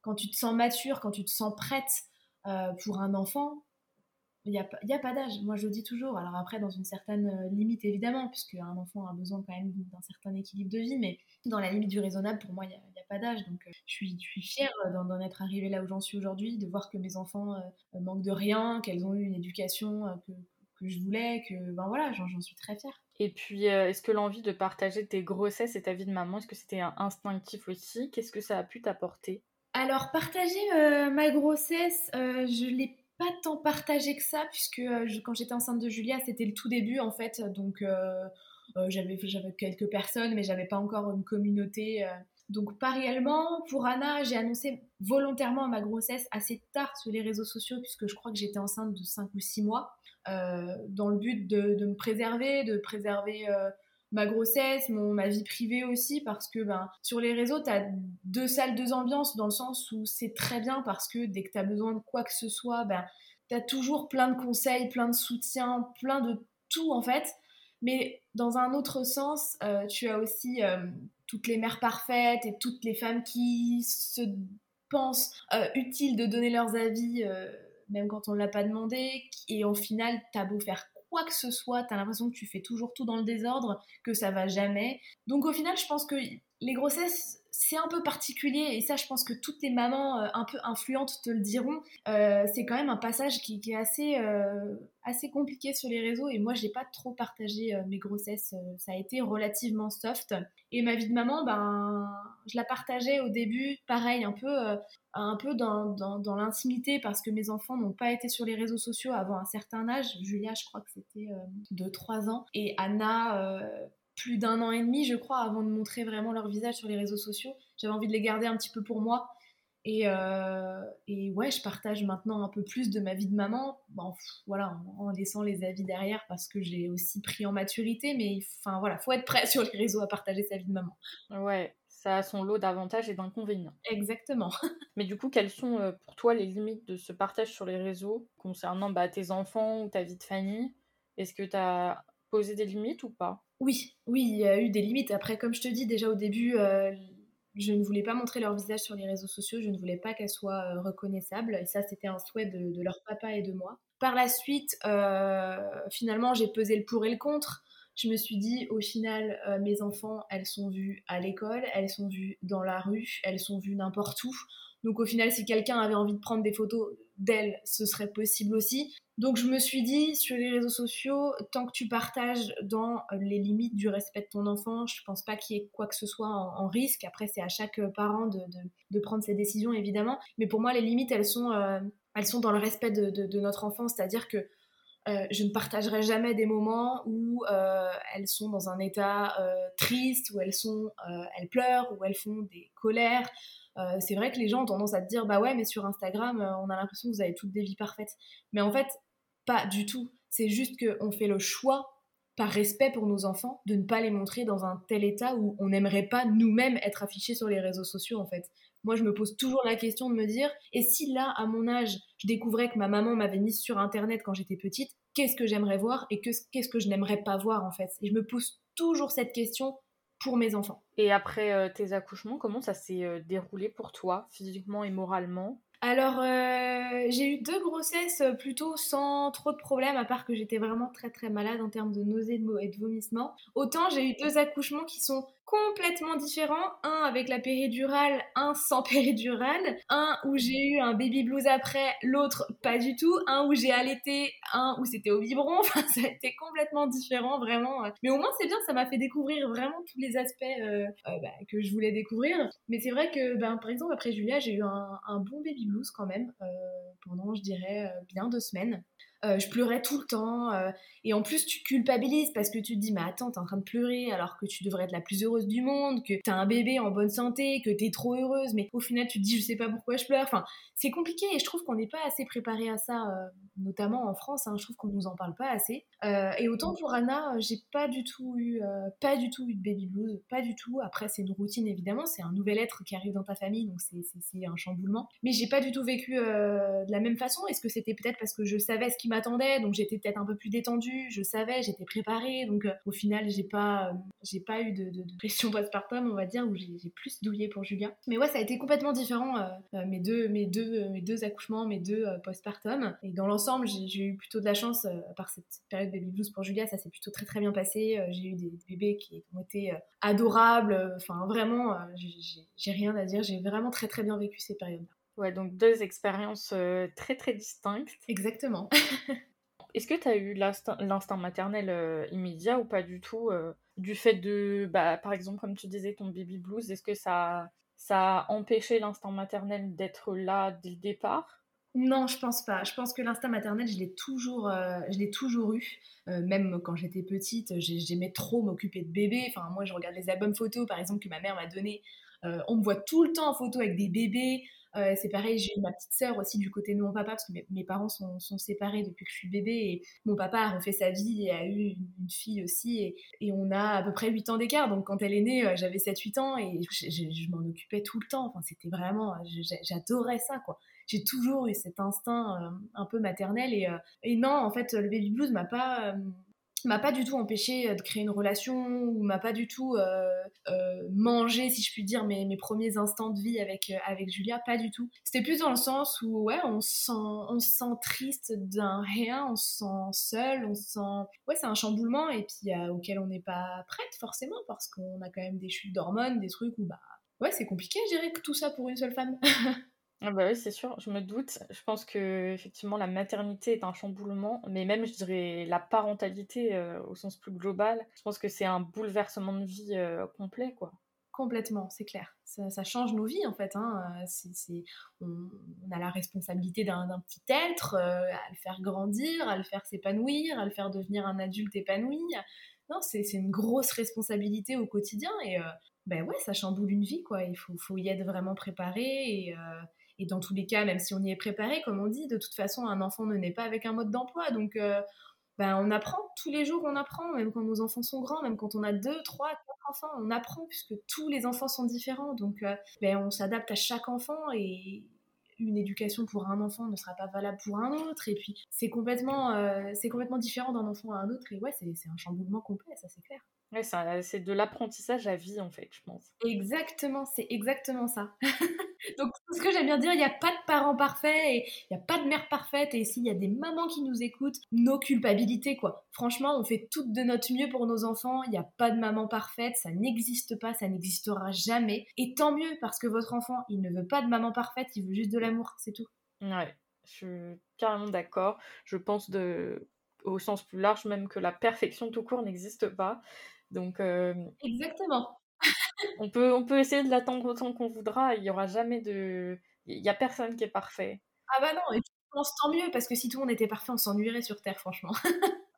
quand tu te sens mature, quand tu te sens prête euh, pour un enfant, il n'y a, a, pas d'âge. Moi, je le dis toujours. Alors après, dans une certaine euh, limite, évidemment, puisque un enfant a besoin quand même d'un certain équilibre de vie, mais dans la limite du raisonnable, pour moi, il n'y a, pas d'âge. Donc, euh, je, suis, je suis fière d'en être arrivée là où j'en suis aujourd'hui, de voir que mes enfants manquent de rien, qu'elles ont eu une éducation que, que je voulais, que ben voilà, j'en suis très fière. Et puis, euh, est-ce que l'envie de partager tes grossesses et ta vie de maman, est-ce que c'était instinctif aussi? Qu'est-ce que ça a pu t'apporter? Alors, partager euh, ma grossesse, euh, je l'ai pas tant partagé que ça, puisque quand j'étais enceinte de Julia, c'était le tout début en fait, donc j'avais quelques personnes, mais j'avais pas encore une communauté. Donc pas réellement. Pour Anna, j'ai annoncé volontairement ma grossesse assez tard sur les réseaux sociaux puisque je crois que j'étais enceinte de 5 ou 6 mois. Euh, dans le but de, me préserver, de préserver euh, ma grossesse, mon, ma vie privée aussi, parce que ben, sur les réseaux, tu as deux salles, deux ambiances, dans le sens où c'est très bien parce que dès que tu as besoin de quoi que ce soit, ben, tu as toujours plein de conseils, plein de soutien, plein de tout en fait. Mais dans un autre sens, euh, tu as aussi toutes les mères parfaites et toutes les femmes qui se pensent utiles de donner leurs avis même quand on ne l'a pas demandé, et au final, t'as beau faire quoi que ce soit, t'as l'impression que tu fais toujours tout dans le désordre, que ça va jamais. Donc au final, je pense que les grossesses, c'est un peu particulier, et ça, je pense que toutes les mamans euh, un peu influentes te le diront. Euh, c'est quand même un passage qui, est assez, euh, assez compliqué sur les réseaux, et moi, j'ai pas trop partagé mes grossesses. ça a été relativement soft. Et ma vie de maman, ben, je la partageais au début, pareil, un peu, un peu dans, dans, l'intimité, parce que mes enfants n'ont pas été sur les réseaux sociaux avant un certain âge. Julia, je crois que c'était de 3 ans, et Anna plus d'un an et demi, je crois, avant de montrer vraiment leur visage sur les réseaux sociaux. J'avais envie de les garder un petit peu pour moi. Et, euh, et ouais, je partage maintenant un peu plus de ma vie de maman. Bon, voilà, en, laissant les avis derrière parce que j'ai aussi pris en maturité. Mais enfin voilà, faut être prêt sur les réseaux à partager sa vie de maman. Ouais, ça a son lot d'avantages et d'inconvénients. Exactement. Mais du coup, quelles sont euh, pour toi les limites de ce partage sur les réseaux concernant bah, tes enfants ou ta vie de famille? Est-ce que tu as posé des limites ou pas? Oui, oui, il y a eu des limites. Après, comme je te dis déjà au début, euh, je ne voulais pas montrer leur visage sur les réseaux sociaux, je ne voulais pas qu'elles soient euh, reconnaissables. Et ça, c'était un souhait de, leur papa et de moi. Par la suite, euh, finalement, j'ai pesé le pour et le contre. Je me suis dit, au final, mes enfants, elles sont vues à l'école, elles sont vues dans la rue, elles sont vues n'importe où. Donc au final, si quelqu'un avait envie de prendre des photos d'elle, ce serait possible aussi. Donc je me suis dit, sur les réseaux sociaux, tant que tu partages dans les limites du respect de ton enfant, je pense pas qu'il y ait quoi que ce soit en, risque. Après, c'est à chaque parent de, prendre ses décisions, évidemment. Mais pour moi, les limites, elles sont, euh, dans le respect de, notre enfant, c'est-à-dire que euh, je ne partagerai jamais des moments où euh, elles sont dans un état triste, où elles sont, elles pleurent, où elles font des colères, euh, c'est vrai que les gens ont tendance à te dire bah ouais mais sur Instagram euh, on a l'impression que vous avez toutes des vies parfaites. Mais en fait pas du tout. C'est juste qu'on fait le choix par respect pour nos enfants de ne pas les montrer dans un tel état où on n'aimerait pas nous-mêmes être affichés sur les réseaux sociaux en fait. Moi, je me pose toujours la question de me dire, et si là, à mon âge, je découvrais que ma maman m'avait mise sur Internet quand j'étais petite, qu'est-ce que j'aimerais voir et qu'est-ce que je n'aimerais pas voir en fait? Et je me pose toujours cette question mes enfants. Et après euh, tes accouchements, comment ça s'est euh, déroulé pour toi, physiquement et moralement? Alors, euh, j'ai eu deux grossesses plutôt sans trop de problèmes, à part que j'étais vraiment très très malade en termes de nausées et de vomissements. Autant j'ai eu deux accouchements qui sont complètement différents. Un avec la péridurale, un sans péridurale. Un où j'ai eu un baby blues après, l'autre pas du tout. Un où j'ai allaité, un où c'était au biberon. Enfin, ça a été complètement différent, vraiment. Mais au moins, c'est bien, ça m'a fait découvrir vraiment tous les aspects euh, euh, bah, que je voulais découvrir. Mais c'est vrai que, ben, par exemple, après Julia, j'ai eu un, bon baby blues quand même, euh, pendant, je dirais, bien deux semaines. Euh, je pleurais tout le temps. Euh, et en plus, tu culpabilises parce que tu te dis, mais attends, t'es en train de pleurer alors que tu devrais être la plus heureuse du monde, que t'as un bébé en bonne santé, que t'es trop heureuse, mais au final, tu te dis, je sais pas pourquoi je pleure. Enfin, c'est compliqué et je trouve qu'on n'est pas assez préparé à ça, euh, notamment en France. Hein, je trouve qu'on nous en parle pas assez. et autant pour Anna, j'ai pas du tout eu, pas du tout eu de baby blues, pas du tout. Après, c'est une routine évidemment, c'est un nouvel être qui arrive dans ta famille, donc c'est un chamboulement. Mais j'ai pas du tout vécu de la même façon. Est-ce que c'était peut-être parce que je savais ce qui m'attendait, donc j'étais peut-être un peu plus détendue, je savais, j'étais préparée, donc euh, au final j'ai pas, euh, j'ai pas eu de, pression postpartum, on va dire, où j'ai plus douillé pour Julia. Mais ouais, ça a été complètement différent euh, mes deux, mes deux, mes deux accouchements, mes deux postpartum. Et dans l'ensemble, j'ai eu plutôt de la chance par cette période baby blues pour Julia, ça s'est plutôt très très bien passé. j'ai eu des bébés qui ont été adorables, enfin vraiment, j'ai rien à dire, j'ai vraiment très très bien vécu ces périodes-là. Ouais, donc deux expériences très très distinctes. Exactement. Est-ce que tu as eu l'instinct maternel euh, immédiat ou pas du tout euh, Du fait de, bah, par exemple, comme tu disais, ton baby blues, est-ce que ça, ça a empêché l'instinct maternel d'être là dès le départ? Non, je pense pas. Je pense que l'instinct maternel, je l'ai toujours, euh, je l'ai toujours eu. même quand j'étais petite, j'aimais trop m'occuper de bébés. Enfin, moi, je regarde les albums photos, par exemple, que ma mère m'a donné. on me voit tout le temps en photo avec des bébés. Euh, c'est pareil, j'ai ma petite sœur aussi du côté de mon papa, parce que mes, parents sont, séparés depuis que je suis bébé, et mon papa a refait sa vie et a eu une, fille aussi, et, on a à peu près 8 ans d'écart, donc quand elle est née, euh, j'avais 7-8 ans, et je, m'en occupais tout le temps, enfin, c'était vraiment, j'adorais ça, quoi. J'ai toujours eu cet instinct euh, un peu maternel, et, et, non, en fait, le baby blues m'a pas m'a pas du tout empêché euh, de créer une relation ou m'a pas du tout euh, euh, mangé, si je puis dire, mes, mes premiers instants de vie avec, avec Julia, pas du tout. C'était plus dans le sens où, ouais, on se sent, on se sent triste d'un rien, on se sent seul, on se sent... Ouais, c'est un chamboulement et puis auquel on n'est pas prête forcément parce qu'on a quand même des chutes d'hormones, des trucs où, bah, ouais, c'est compliqué à gérer tout ça pour une seule femme. Ah bah oui, c'est sûr, je me doute. Je pense que effectivement la maternité est un chamboulement, mais même je dirais la parentalité euh, au sens plus global, je pense que c'est un bouleversement de vie euh, complet quoi. Complètement, c'est clair. Ça, change nos vies en fait. Hein. C'est, on, a la responsabilité d'un, petit être, euh, à le faire grandir, à le faire s'épanouir, à le faire devenir un adulte épanoui. Non, c'est, une grosse responsabilité au quotidien et ben ouais, ça chamboule une vie quoi. Il faut, faut y être vraiment préparé et dans tous les cas, même si on y est préparé, comme on dit, de toute façon, un enfant ne naît pas avec un mode d'emploi. Donc, euh, ben, on apprend tous les jours, on apprend, même quand nos enfants sont grands, même quand on a deux, trois, quatre enfants, on apprend puisque tous les enfants sont différents. Donc, euh, ben, on s'adapte à chaque enfant et une éducation pour un enfant ne sera pas valable pour un autre. Et puis, c'est complètement, euh, c'est complètement différent d'un enfant à un autre. Et ouais, c'est un chamboulement complet, ça c'est clair. Ouais, c'est de l'apprentissage à vie en fait, je pense. Exactement, c'est exactement ça. Donc, ce que j'aime bien dire, il n'y a pas de parents parfaits et il n'y a pas de mère parfaite. Et s'il y a des mamans qui nous écoutent, nos culpabilités, quoi. Franchement, on fait tout de notre mieux pour nos enfants. Il n'y a pas de maman parfaite, ça n'existe pas, ça n'existera jamais. Et tant mieux, parce que votre enfant, il ne veut pas de maman parfaite, il veut juste de l'amour, c'est tout. Ouais, je suis carrément d'accord. Je pense de, au sens plus large même que la perfection tout court n'existe pas. Donc, Exactement. on, peut, on peut essayer de l'attendre autant qu'on voudra. Il y aura jamais de. Il n'y a personne qui est parfait. Ah bah non, et je pense tant mieux, parce que si tout le monde était parfait, on s'ennuierait sur Terre, franchement.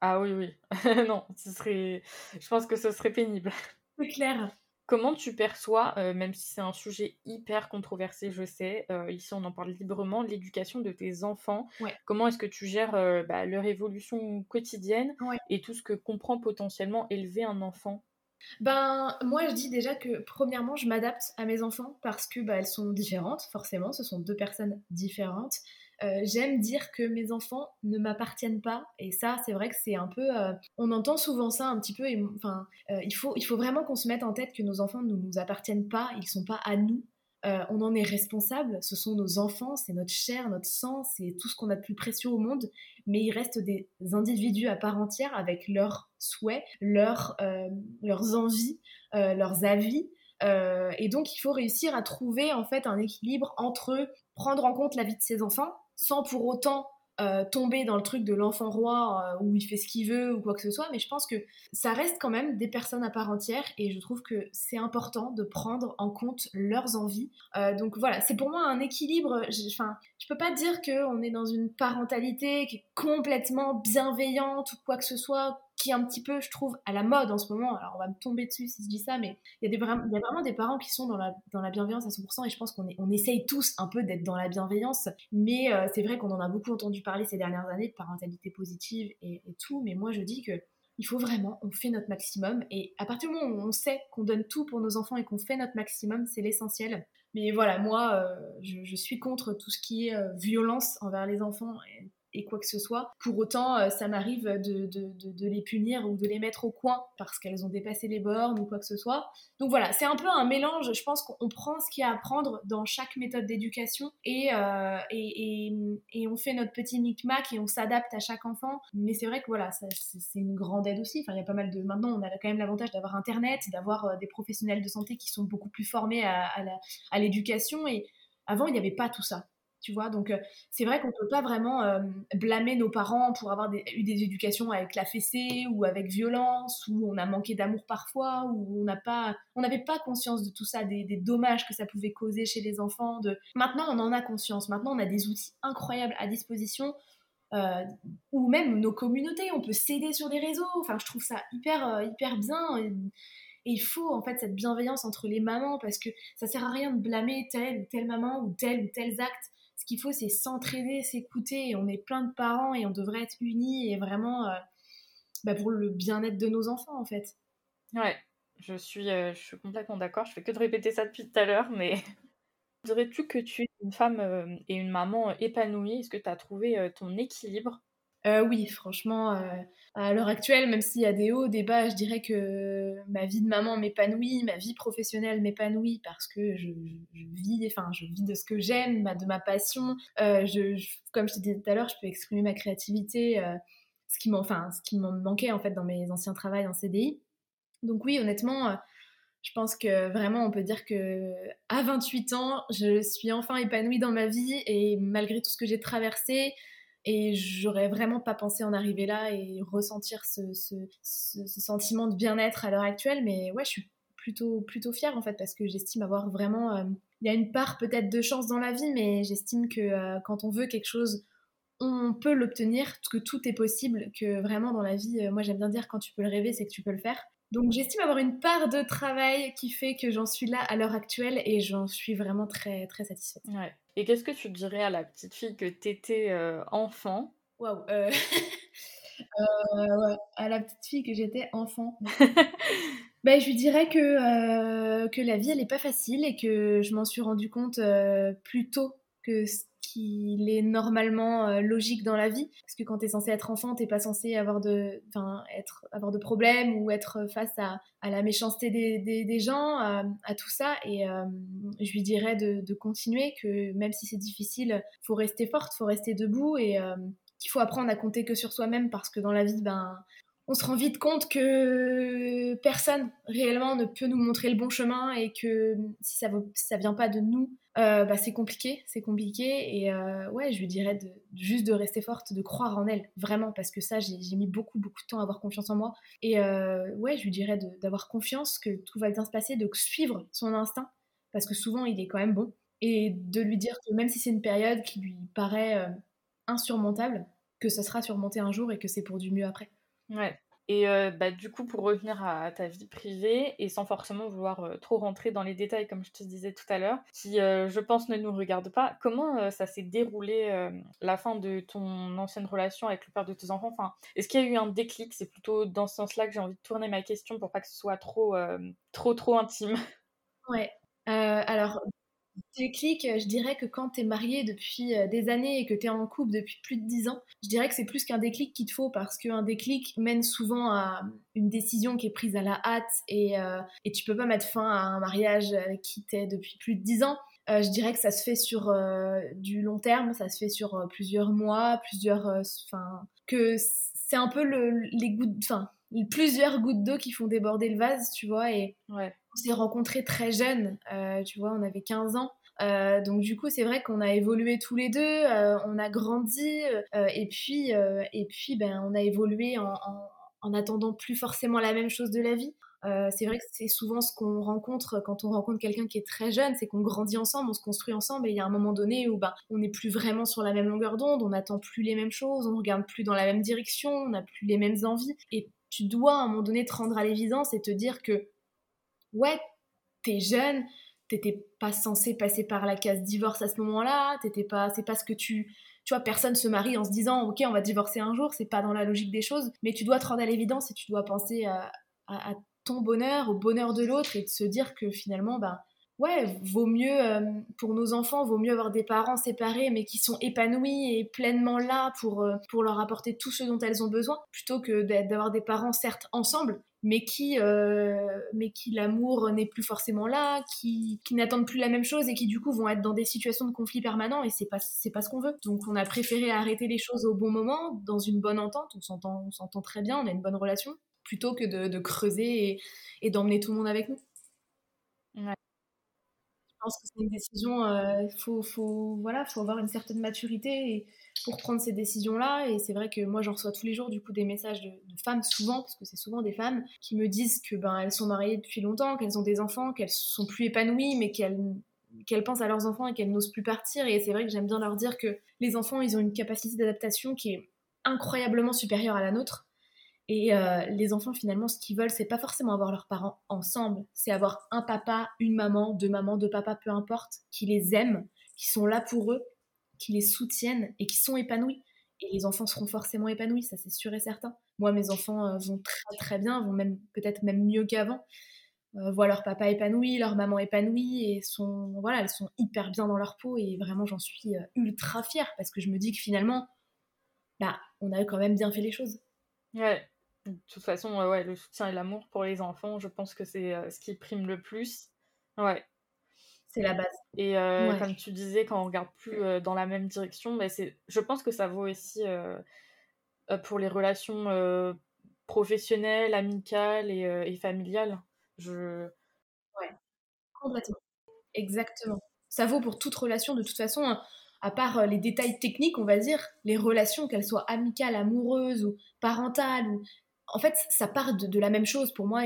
ah oui, oui. non, ce serait. Je pense que ce serait pénible. C'est clair. Comment tu perçois, euh, même si c'est un sujet hyper controversé, je sais, euh, ici on en parle librement, l'éducation de tes enfants Comment est-ce que tu gères euh, bah, leur évolution quotidienne et tout ce que comprend potentiellement élever un enfant? Ben, moi, je dis déjà que, premièrement, je m'adapte à mes enfants parce que bah, elles sont différentes, forcément. Ce sont deux personnes différentes. Euh, j'aime dire que mes enfants ne m'appartiennent pas. Et ça c'est vrai que c'est un peu euh, on entend souvent ça un petit peu et enfin euh, il faut vraiment qu'on se mette en tête que nos enfants ne nous appartiennent pas ils sont pas à nous. On en est responsable, ce sont nos enfants, c'est notre chair, notre sang, c'est tout ce qu'on a de plus précieux au monde, mais ils restent des individus à part entière avec leurs souhaits, leurs, leurs envies, leurs avis. et donc il faut réussir à trouver en fait un équilibre entre prendre en compte la vie de ses enfants sans pour autant euh, tomber dans le truc de l'enfant roi euh, où il fait ce qu'il veut ou quoi que ce soit, mais je pense que ça reste quand même des personnes à part entière et je trouve que c'est important de prendre en compte leurs envies. Euh, donc voilà, c'est pour moi un équilibre. Enfin, je peux pas dire qu'on est dans une parentalité qui est complètement bienveillante ou quoi que ce soit qui est un petit peu, je trouve, à la mode en ce moment. Alors, on va me tomber dessus si je dis ça, mais il y, a vraiment des parents qui sont dans la, bienveillance à 100%, et je pense qu'on on essaye tous un peu d'être dans la bienveillance, mais euh, c'est vrai qu'on en a beaucoup entendu parler ces dernières années de parentalité positive et, tout, mais moi, je dis que il faut vraiment, on fait notre maximum, et à partir du moment où on sait qu'on donne tout pour nos enfants et qu'on fait notre maximum, c'est l'essentiel. Mais voilà, moi, euh, je, suis contre tout ce qui est euh, violence envers les enfants. Et quoi que ce soit. Pour autant, euh, ça m'arrive de, les punir ou de les mettre au coin parce qu'elles ont dépassé les bornes ou quoi que ce soit. Donc voilà, c'est un peu un mélange. Je pense qu'on prend ce qu'il y a à apprendre dans chaque méthode d'éducation et, euh, et, on fait notre petit micmac et on s'adapte à chaque enfant. Mais c'est vrai que voilà, c'est une grande aide aussi. Il y a pas mal de. Maintenant, on a quand même l'avantage d'avoir Internet, d'avoir euh, des professionnels de santé qui sont beaucoup plus formés à l'éducation. Et avant, il n'y avait pas tout ça tu vois. Donc, euh, c'est vrai qu'on ne peut pas vraiment euh, blâmer nos parents pour avoir eu des éducations avec la fessée ou avec violence, ou on a manqué d'amour parfois, ou on on n'avait pas conscience de tout ça, des, dommages que ça pouvait causer chez les enfants. De... Maintenant, on en a conscience. Maintenant, on a des outils incroyables à disposition. Euh, ou même nos communautés, on peut s'aider sur des réseaux. Enfin, je trouve ça hyper, hyper bien. Et, et il faut en fait cette bienveillance entre les mamans parce que ça sert à rien de blâmer telle ou telle maman ou tel ou tel acte ce qu'il faut, c'est s'entraider, s'écouter. On est plein de parents et on devrait être unis et vraiment euh, bah, pour le bien-être de nos enfants, en fait. Ouais, je suis, euh, je suis complètement d'accord. Je fais que de répéter ça depuis tout à l'heure, mais dirais-tu que tu es une femme euh, et une maman épanouie? Est-ce que tu as trouvé ton équilibre? Euh, oui, franchement, euh, à l'heure actuelle, même s'il y a des hauts, des bas, je dirais que ma vie de maman m'épanouit, ma vie professionnelle m'épanouit parce que je, vis, enfin, je vis de ce que j'aime, de ma passion. Euh, comme je te disais tout à l'heure, je peux exprimer ma créativité, ce qui enfin, ce qui m'en manquait en fait dans mes anciens travails en CDI. Donc oui, honnêtement. Je pense que vraiment, on peut dire que à 28 ans, je suis enfin épanouie dans ma vie et malgré tout ce que j'ai traversé, et j'aurais vraiment pas pensé en arriver là et ressentir ce, sentiment de bien-être à l'heure actuelle. Mais ouais, je suis plutôt, plutôt fière en fait parce que j'estime avoir vraiment. Euh, il y a une part peut-être de chance dans la vie, mais j'estime que euh, quand on veut quelque chose, on peut l'obtenir, que tout est possible, que vraiment dans la vie, euh, moi j'aime bien dire quand tu peux le rêver, c'est que tu peux le faire. Donc j'estime avoir une part de travail qui fait que j'en suis là à l'heure actuelle et j'en suis vraiment très très satisfaite. Ouais. Et qu'est-ce que tu dirais à la petite fille que t'étais euh, enfant? Waouh euh... euh À la petite fille que j'étais enfant. ben, je lui dirais que, euh, que la vie elle est pas facile et que je m'en suis rendu compte plus tôt que qu'il est normalement euh, logique dans la vie. Parce que quand tu es censé être enfant, t'es pas censé avoir de, être, avoir de problèmes ou être face à, à la méchanceté des, des, gens, à, tout ça. Et euh, je lui dirais de, continuer, que même si c'est difficile, faut rester forte, faut rester debout et euh, qu'il faut apprendre à compter que sur soi-même parce que dans la vie, ben, on se rend vite compte que personne réellement ne peut nous montrer le bon chemin et que si ça ne vient pas de nous, euh, bah, c'est compliqué, c'est compliqué. Et euh, ouais, je lui dirais de, juste de rester forte, de croire en elle, vraiment, parce que ça, j'ai mis beaucoup, beaucoup de temps à avoir confiance en moi. Et euh, ouais, je lui dirais d'avoir confiance, que tout va bien se passer, de suivre son instinct, parce que souvent, il est quand même bon. Et de lui dire que même si c'est une période qui lui paraît insurmontable, que ça sera surmonté un jour et que c'est pour du mieux après. Ouais. Et euh, bah, du coup, pour revenir à ta vie privée, et sans forcément vouloir euh, trop rentrer dans les détails, comme je te disais tout à l'heure, qui, euh, je pense, ne nous regarde pas, comment ça s'est déroulé la fin de ton ancienne relation avec le père de tes enfants? Enfin, Est-ce qu'il y a eu un déclic? C'est plutôt dans ce sens-là que j'ai envie de tourner ma question pour pas que ce soit trop, trop, trop intime. Ouais. alors, Déclic, euh, je dirais que quand tu es marié depuis euh, des années et que tu es en couple depuis plus de 10 ans, je dirais que c'est plus qu'un déclic qu'il te faut parce qu'un déclic mène souvent à une décision qui est prise à la hâte et, euh, et tu peux pas mettre fin à un mariage avec qui t'es depuis plus de 10 ans. je dirais que ça se fait sur du long terme, ça se fait sur plusieurs mois, plusieurs. Enfin, que c'est un peu le, les gouttes. Enfin, plusieurs gouttes d'eau qui font déborder le vase, tu vois. Et ouais. On s'est rencontrés très jeunes, euh, tu vois, on avait 15 ans. Euh, donc du coup, c'est vrai qu'on a évolué tous les deux, euh, on a grandi, et puis et puis ben on a évolué en, en, attendant plus forcément la même chose de la vie. c'est vrai que c'est souvent ce qu'on rencontre quand on rencontre quelqu'un qui est très jeune, c'est qu'on grandit ensemble, on se construit ensemble, et il y a un moment donné où ben on n'est plus vraiment sur la même longueur d'onde, on n'attend plus les mêmes choses, on regarde plus dans la même direction, on n'a plus les mêmes envies, et tu dois à un moment donné te rendre à l'évidence et te dire que, ouais, t'es jeune, t'étais pas censé passer par la case divorce à ce moment-là, t'étais pas, c'est pas ce que tu, tu vois, personne se marie en se disant, ok, on va divorcer un jour, c'est pas dans la logique des choses, mais tu dois te rendre à l'évidence et tu dois penser à, ton bonheur, au bonheur de l'autre et de se dire que finalement, bah, ouais, vaut mieux euh, pour nos enfants, vaut mieux avoir des parents séparés mais qui sont épanouis et pleinement là pour, euh, pour leur apporter tout ce dont elles ont besoin, plutôt que d'avoir des parents certes ensemble, mais qui, euh, mais qui l'amour n'est plus forcément là, qui, n'attendent plus la même chose et qui du coup vont être dans des situations de conflit permanent et c'est pas c'est pas ce qu'on veut. Donc on a préféré arrêter les choses au bon moment, dans une bonne entente, on s'entend s'entend très bien, on a une bonne relation, plutôt que de, creuser et d'emmener tout le monde avec nous. Ouais pense que c'est une décision, il euh, faut, faut avoir une certaine maturité pour prendre ces décisions-là. Et c'est vrai que moi, j'en reçois tous les jours du coup des messages de, femmes, souvent, parce que c'est souvent des femmes, qui me disent que ben elles sont mariées depuis longtemps, qu'elles ont des enfants, qu'elles sont plus épanouies, mais qu'elles qu'elles pensent à leurs enfants et qu'elles n'osent plus partir. Et c'est vrai que j'aime bien leur dire que les enfants, ils ont une capacité d'adaptation qui est incroyablement supérieure à la nôtre. Et euh, les enfants, finalement, ce qu'ils veulent, c'est pas forcément avoir leurs parents ensemble, c'est avoir un papa, une maman, deux mamans, deux papas, peu importe, qui les aiment, qui sont là pour eux, qui les soutiennent et qui sont épanouis. Et les enfants seront forcément épanouis, ça c'est sûr et certain. Moi, mes enfants euh, vont très très bien, vont même peut-être même mieux qu'avant. Euh, voient leur papa épanoui, leur maman épanouie et sont voilà, elles sont hyper bien dans leur peau et vraiment j'en suis ultra fière parce que je me dis que finalement, bah, on a quand même bien fait les choses. Ouais, de toute façon, ouais, le soutien et l'amour pour les enfants, je pense que c'est euh, ce qui prime le plus. Ouais. C'est la base. Et euh, comme tu disais, quand on regarde plus euh, dans la même direction, bah, je pense que ça vaut aussi pour les relations professionnelles, amicales et, et, familiales. Je... Ouais, complètement. Exactement. Ça vaut pour toute relation, de toute façon. Hein. à part les détails techniques, on va dire, les relations, qu'elles soient amicales, amoureuses ou parentales, ou en fait, ça part de, la même chose. Pour moi,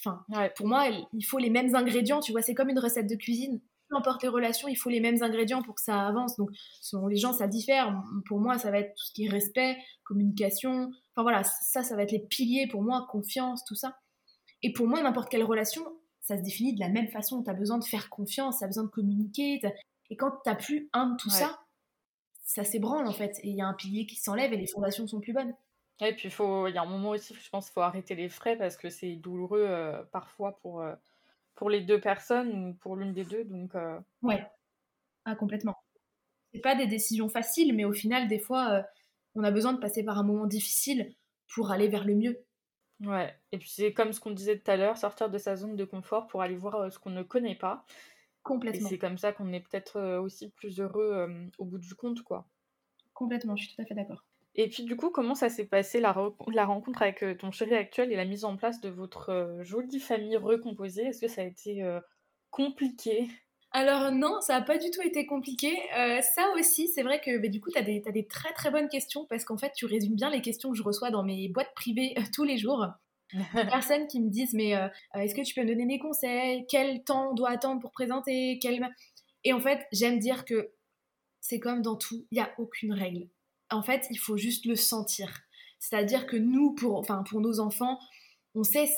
enfin, pour moi, il faut les mêmes ingrédients. Tu vois, c'est comme une recette de cuisine. Peu importe les relations, il faut les mêmes ingrédients pour que ça avance. Donc, selon les gens, ça diffère. Pour moi, ça va être tout ce qui est respect, communication. Enfin voilà, ça, ça va être les piliers pour moi, confiance, tout ça. Et pour moi, n'importe quelle relation, ça se définit de la même façon. Tu as besoin de faire confiance, tu as besoin de communiquer. Et quand tu plus un de tout ça, ça s'ébranle en fait. Et il y a un pilier qui s'enlève et les fondations sont plus bonnes. Et puis, il y a un moment aussi, je pense, qu'il faut arrêter les frais parce que c'est douloureux euh, parfois pour, euh, pour les deux personnes ou pour l'une des deux. Donc, euh... Ouais, ah, complètement. C'est pas des décisions faciles, mais au final, des fois, euh, on a besoin de passer par un moment difficile pour aller vers le mieux. Ouais, et puis c'est comme ce qu'on disait tout à l'heure, sortir de sa zone de confort pour aller voir ce qu'on ne connaît pas. Complètement. Et c'est comme ça qu'on est peut-être aussi plus heureux au bout du compte, quoi. Complètement, je suis tout à fait d'accord. Et puis du coup, comment ça s'est passé la, la, rencontre avec euh, ton chéri actuel et la mise en place de votre euh, jolie famille recomposée? Est-ce que ça a été euh, compliqué? Alors non, ça n'a pas du tout été compliqué. ça aussi, c'est vrai que bah, du coup, tu as, as, des très très bonnes questions parce qu'en fait, tu résumes bien les questions que je reçois dans mes boîtes privées tous les jours. personnes qui me disent mais est-ce que tu peux me donner des conseils? Quel temps on doit attendre pour présenter? Quel... Et en fait, j'aime dire que c'est comme dans tout, il n'y a aucune règle en fait, il faut juste le sentir. C'est-à-dire que nous, pour, enfin, pour nos enfants, on sait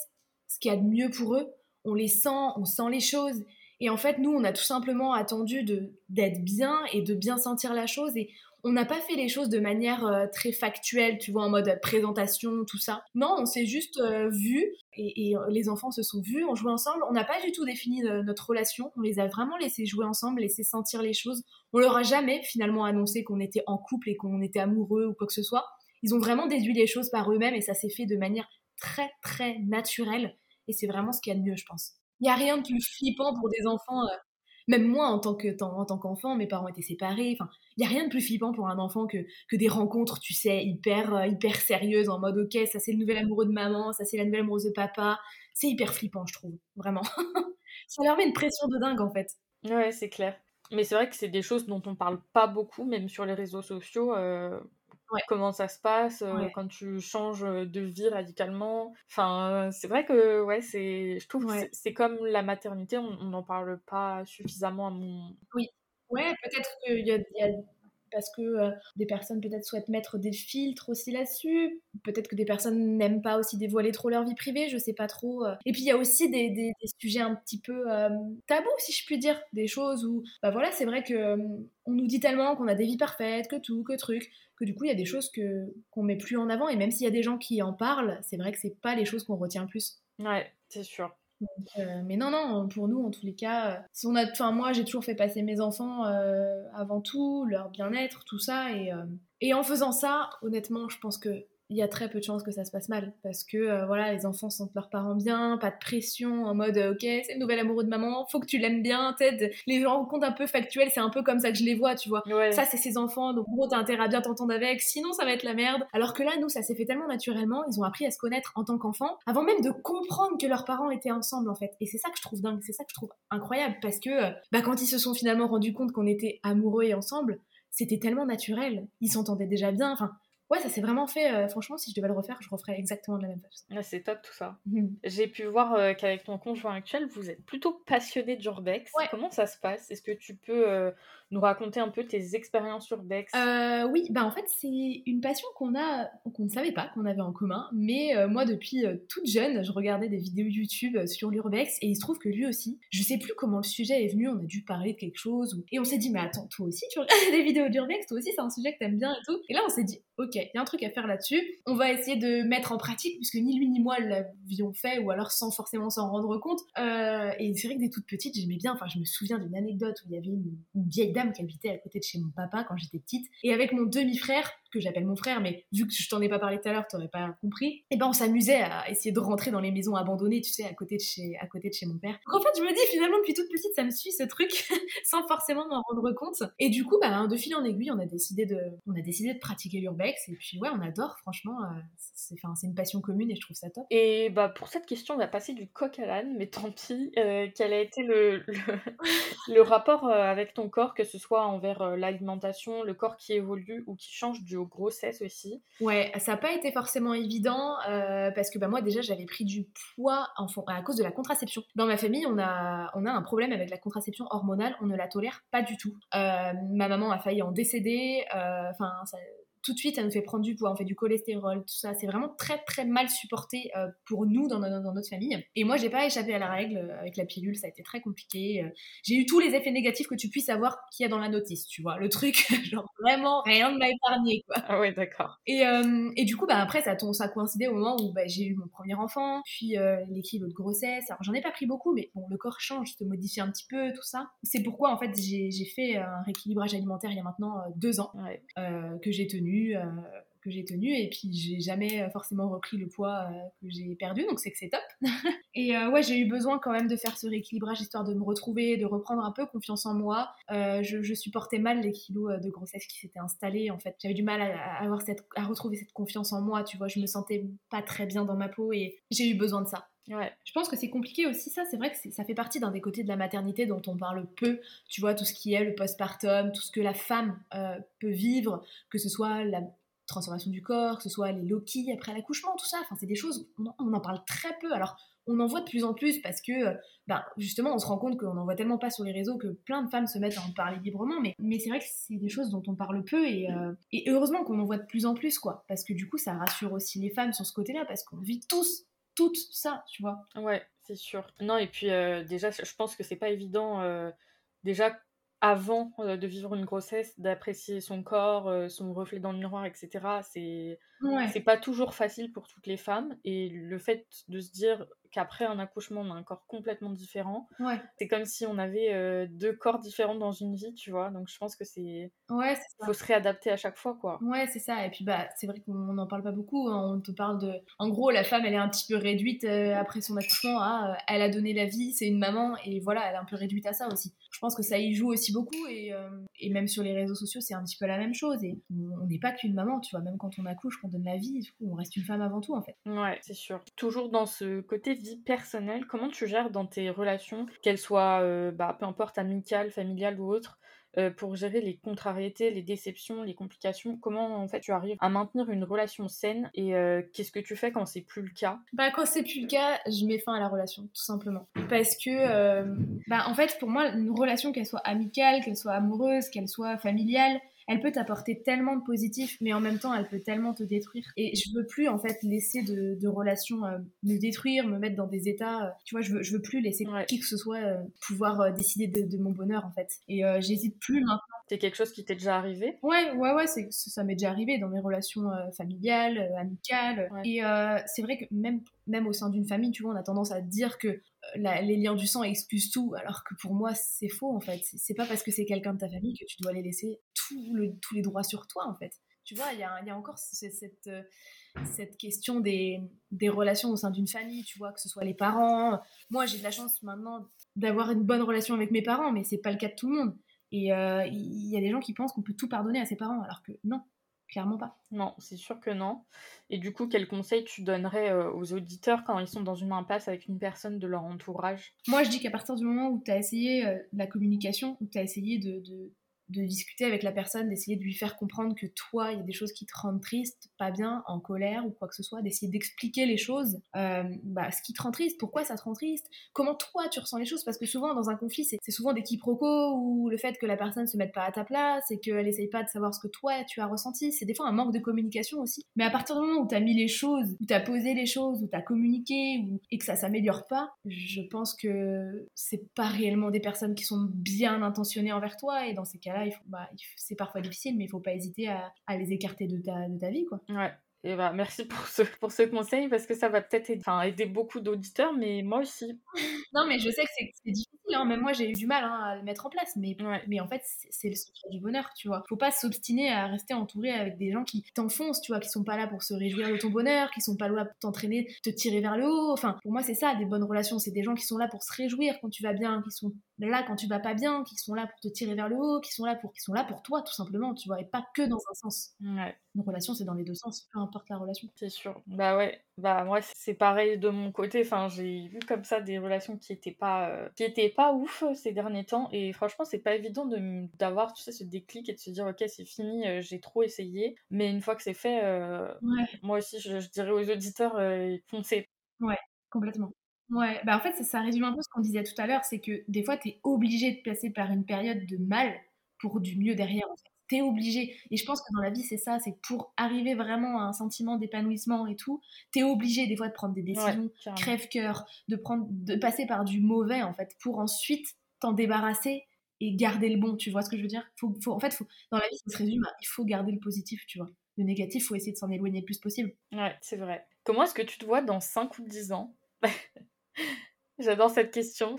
ce qu'il y a de mieux pour eux, on les sent, on sent les choses. Et en fait, nous, on a tout simplement attendu d'être bien et de bien sentir la chose. Et on n'a pas fait les choses de manière euh, très factuelle, tu vois, en mode présentation, tout ça. Non, on s'est juste euh, vu et, euh, les enfants se sont vus, on jouait ensemble. On n'a pas du tout défini notre relation. On les a vraiment laissés jouer ensemble, laissés sentir les choses. On leur a jamais finalement annoncé qu'on était en couple et qu'on était amoureux ou quoi que ce soit. Ils ont vraiment déduit les choses par eux-mêmes et ça s'est fait de manière très très naturelle. Et c'est vraiment ce qu'il y a de mieux, je pense. Il n'y a rien de plus flippant pour des enfants même moi en tant tant qu'enfant mes parents étaient séparés. Enfin il y a rien de plus flippant pour un enfant que, que des rencontres tu sais hyper euh, hyper sérieuses en mode ok ça c'est le nouvel amoureux de maman ça c'est la nouvelle amoureuse de papa. C'est hyper flippant je trouve vraiment. Ça leur met une pression de dingue en fait. Ouais c'est clair. Mais c'est vrai que c'est des choses dont on parle pas beaucoup même sur les réseaux sociaux euh, comment ça se passe euh, quand tu changes de vie radicalement. Enfin, c'est vrai que ouais, c'est, je trouve c'est comme la maternité, on n'en parle pas suffisamment à mon. Oui, ouais, peut-être qu'il y a, y a parce que euh, des personnes peut-être souhaitent mettre des filtres aussi là-dessus. Peut-être que des personnes n'aiment pas aussi dévoiler trop leur vie privée, je sais pas trop. Euh. Et puis il y a aussi des, des, sujets un petit peu euh, tabous, si je puis dire, des choses où, bah voilà, c'est vrai que on nous dit tellement qu'on a des vies parfaites, que tout, que truc, que du coup il y a des choses que qu'on met plus en avant. Et même s'il y a des gens qui en parlent, c'est vrai que c'est pas les choses qu'on retient le plus. Ouais, c'est sûr. Euh, mais non, non, pour nous, en tous les cas, euh, on a, moi, j'ai toujours fait passer mes enfants euh, avant tout, leur bien-être, tout ça. Et, et en faisant ça, honnêtement, je pense que il y a très peu de chances que ça se passe mal. Parce que euh, voilà les enfants sentent leurs parents bien pas de pression en mode ok c'est le nouvel amoureux de maman faut que tu l'aimes bien tête les gens comptent un peu factuels c'est un peu comme ça que je les vois tu vois. Ça c'est ses enfants donc gros t'as intérêt à bien t'entendre avec sinon ça va être la merde. Alors que là nous ça s'est fait tellement naturellement ils ont appris à se connaître en tant qu'enfants avant même de comprendre que leurs parents étaient ensemble en fait. Et c'est ça que je trouve dingue c'est ça que je trouve incroyable. Parce que euh, bah quand ils se sont finalement rendus compte qu'on était amoureux et ensemble c'était tellement naturel. Ils s'entendaient déjà bien enfin ouais, ça s'est vraiment fait. Euh, franchement, si je devais le refaire, je referais exactement de la même façon. c'est top tout ça. Mhm. J'ai pu voir euh, qu'avec ton conjoint actuel, vous êtes plutôt passionné d'urbex. Comment ça se passe? Est-ce que tu peux euh, nous raconter un peu tes expériences urbex Oui, bah en fait, c'est une passion qu'on a, qu'on ne savait pas qu'on avait en commun. Mais moi, depuis toute jeune, je regardais des vidéos YouTube sur l'urbex et il se trouve que lui aussi, je sais plus comment le sujet est venu. On a dû parler de quelque chose et on s'est dit, mais attends, toi aussi, tu regardes des vidéos d'urbex, toi aussi, c'est un sujet que t'aimes bien et tout. Et là, on s'est dit, ok, il y a un truc à faire là-dessus. On va essayer de mettre en pratique, puisque ni lui ni moi l'avions fait, ou alors sans forcément s'en rendre compte. Euh, et c'est vrai que des toutes petites, j'aimais bien. Enfin, je me souviens d'une anecdote où il y avait une, vieille dame qui habitait à côté de chez mon papa quand j'étais petite. Et avec mon demi-frère, que j'appelle mon frère, mais vu que je t'en ai pas parlé tout à l'heure, t'aurais pas compris. Et eh ben on s'amusait à essayer de rentrer dans les maisons abandonnées, tu sais, à côté de chez, à côté de chez mon père. Donc en fait, je me dis finalement depuis toute petite, ça me suit ce truc, sans forcément m'en rendre compte. Et du coup, bah, de fil en aiguille, on a décidé de, on a décidé de pratiquer l'urbex. Et puis ouais, on adore, franchement, euh, c'est, une passion commune et je trouve ça top. Et bah pour cette question, on va passer du coq à l'âne, mais tant pis. Euh, quel a été le, le, rapport euh, avec ton corps, que ce soit envers l'alimentation, le corps qui évolue ou qui change du grossesse aussi Ouais, ça n'a pas été forcément évident parce que bah, moi déjà j'avais pris du poids en, à cause de la contraception. Dans ma famille, on a, un problème avec la contraception hormonale, on ne la tolère pas du tout. ma maman a failli en décéder, enfin tout de suite, ça nous fait prendre du poids, on fait du cholestérol, tout ça. C'est vraiment très très mal supporté euh, pour nous dans, notre famille. Et moi, j'ai pas échappé à la règle euh, avec la pilule, ça a été très compliqué. Euh. J'ai eu tous les effets négatifs que tu puisses avoir qu'il y a dans la notice, tu vois. Le truc, genre vraiment rien ne m'a épargné, quoi. Ah ouais, d'accord. Et, et, du coup, bah après, ça, ça a coïncidé au moment où bah, j'ai eu mon premier enfant, puis les kilos de grossesse. Alors, j'en ai pas pris beaucoup, mais bon, le corps change, se modifie un petit peu, tout ça. C'est pourquoi, en fait, j'ai fait un rééquilibrage alimentaire il y a maintenant deux ans, que j'ai tenu euh, que j'ai tenu et puis j'ai jamais forcément repris le poids euh, que j'ai perdu donc c'est que c'est top. Et euh, ouais j'ai eu besoin quand même de faire ce rééquilibrage histoire de me retrouver de reprendre un peu confiance en moi. Je, supportais mal les kilos de grossesse qui s'étaient installés en fait. J'avais du mal à, avoir cette à retrouver cette confiance en moi tu vois. Je me sentais pas très bien dans ma peau et j'ai eu besoin de ça Ouais. Je pense que c'est compliqué aussi, ça. C'est vrai que ça fait partie d'un des côtés de la maternité dont on parle peu. Tu vois, tout ce qui est le postpartum, tout ce que la femme euh, peut vivre, que ce soit la transformation du corps, que ce soit les Loki après l'accouchement, tout ça. Enfin, c'est des choses, on en parle très peu. Alors, on en voit de plus en plus parce que, euh, ben, justement, on se rend compte qu'on n'en voit tellement pas sur les réseaux que plein de femmes se mettent à en parler librement. Mais, mais c'est vrai que c'est des choses dont on parle peu et, euh, et heureusement qu'on en voit de plus en plus, quoi. Parce que du coup, ça rassure aussi les femmes sur ce côté-là parce qu'on vit tous, toutes ça, tu vois. Ouais, c'est sûr. Non, et puis euh, déjà, je pense que c'est pas évident. déjà, avant de vivre une grossesse, d'apprécier son corps, son reflet dans le miroir, etc. C'est c'est pas toujours facile pour toutes les femmes. Et le fait de se dire qu'après un accouchement, on a un corps complètement différent. Ouais. C'est comme si on avait euh, deux corps différents dans une vie, tu vois. Donc je pense que c'est. Ouais, faut se réadapter à chaque fois, quoi. Ouais, c'est ça. Et puis, bah, c'est vrai qu'on n'en parle pas beaucoup. Hein. On te parle de. En gros, la femme, elle est un petit peu réduite euh, après son accouchement à. Euh, elle a donné la vie, c'est une maman, et voilà, elle est un peu réduite à ça aussi. Je pense que ça y joue aussi beaucoup, et, et même sur les réseaux sociaux, c'est un petit peu la même chose. Et on n'est pas qu'une maman, tu vois. Même quand on accouche, qu'on donne la vie, du coup, on reste une femme avant tout, en fait. Ouais, c'est sûr. Toujours dans ce côté personnelle, comment tu gères dans tes relations, qu'elles soient, euh, bah, peu importe, amicales, familiales ou autres, euh, pour gérer les contrariétés, les déceptions, les complications? Comment en fait tu arrives à maintenir une relation saine et euh, qu'est-ce que tu fais quand c'est plus le cas? Bah quand c'est plus le cas, je mets fin à la relation tout simplement. Parce que bah en fait pour moi une relation qu'elle soit amicale, qu'elle soit amoureuse, qu'elle soit familiale, elle peut t'apporter tellement de positif, mais en même temps, elle peut tellement te détruire. Et je veux plus, en fait, laisser de, relations euh, me détruire, me mettre dans des états. Euh, tu vois, je veux, je veux plus laisser qui que ce soit euh, pouvoir décider de, mon bonheur, en fait. Et j'hésite plus maintenant. C'est quelque chose qui t'est déjà arrivé? Ouais, ouais, ouais, c'est, ça m'est déjà arrivé dans mes relations familiales, amicales. Et c'est vrai que même, même au sein d'une famille, tu vois, on a tendance à dire que les liens du sang excusent tout, alors que pour moi, c'est faux en fait. C'est pas parce que c'est quelqu'un de ta famille que tu dois les laisser tous les droits sur toi en fait. Tu vois, il y a, encore cette, euh, cette question des, des, relations au sein d'une famille, tu vois, que ce soit les parents. Moi, j'ai de la chance maintenant d'avoir une bonne relation avec mes parents, mais c'est pas le cas de tout le monde. Et euh, il y a des gens qui pensent qu'on peut tout pardonner à ses parents, alors que non, clairement pas. Non, c'est sûr que non. Et du coup, quel conseil tu donnerais euh, aux auditeurs quand ils sont dans une impasse avec une personne de leur entourage? Moi, je dis qu'à partir du moment où tu as essayé euh, la communication, où tu as essayé de, de discuter avec la personne, d'essayer de lui faire comprendre que toi, il y a des choses qui te rendent triste, pas bien, en colère ou quoi que ce soit, d'essayer d'expliquer les choses, euh, bah, ce qui te rend triste, pourquoi ça te rend triste, comment toi tu ressens les choses, parce que souvent dans un conflit, c'est souvent des quiproquos ou le fait que la personne se mette pas à ta place et qu'elle essaye pas de savoir ce que toi tu as ressenti, c'est des fois un manque de communication aussi. Mais à partir du moment où tu as mis les choses, où tu as posé les choses, où tu as communiqué et que ça s'améliore pas, je pense que c'est pas réellement des personnes qui sont bien intentionnées envers toi et dans ces cas-là, bah, c'est parfois difficile, mais il faut pas hésiter à, à, les écarter de ta, de ta vie. Quoi. Ouais. Et bah, merci pour ce, pour ce conseil parce que ça va peut-être aider, aider, beaucoup d'auditeurs, mais moi aussi. Non, mais je sais que c'est difficile, hein. même moi j'ai eu du mal hein, à le mettre en place, mais, mais en fait c'est le secret du bonheur, tu vois. Faut pas s'obstiner à rester entouré avec des gens qui t'enfoncent, tu vois, qui sont pas là pour se réjouir de ton bonheur, qui sont pas là pour t'entraîner, te tirer vers le haut. Enfin, pour moi c'est ça, des bonnes relations, c'est des gens qui sont là pour se réjouir quand tu vas bien, qui sont là quand tu vas pas bien, qui sont là pour te tirer vers le haut, qui sont là pour, qui sont là pour toi tout simplement, tu vois, et pas que dans un sens. Ouais. Une relation c'est dans les deux sens, peu importe la relation. C'est sûr. Bah ouais, bah moi c'est pareil de mon côté. Enfin j'ai vu comme ça des relations qui étaient pas, euh, qui étaient pas ouf euh, ces derniers temps et franchement c'est pas évident de d'avoir tu sais ce déclic et de se dire ok c'est fini, euh, j'ai trop essayé. Mais une fois que c'est fait, moi aussi je, je, dirais aux auditeurs foncez. Ouais, complètement. Ouais, bah en fait, ça, ça résume un peu ce qu'on disait tout à l'heure, c'est que des fois, tu es obligé de passer par une période de mal pour du mieux derrière. En fait. Tu es obligé. Et je pense que dans la vie, c'est ça, c'est pour arriver vraiment à un sentiment d'épanouissement et tout, tu es obligé des fois de prendre des décisions crève-cœur, de, prendre, de passer par du mauvais, en fait, pour ensuite t'en débarrasser et garder le bon. Tu vois ce que je veux dire? Faut, faut, En fait, faut, dans la vie, ça se résume il faut garder le positif, tu vois. Le négatif, faut essayer de s'en éloigner le plus possible. Ouais, c'est vrai. Comment est-ce que tu te vois dans 5 ou 10 ans? J'adore cette question.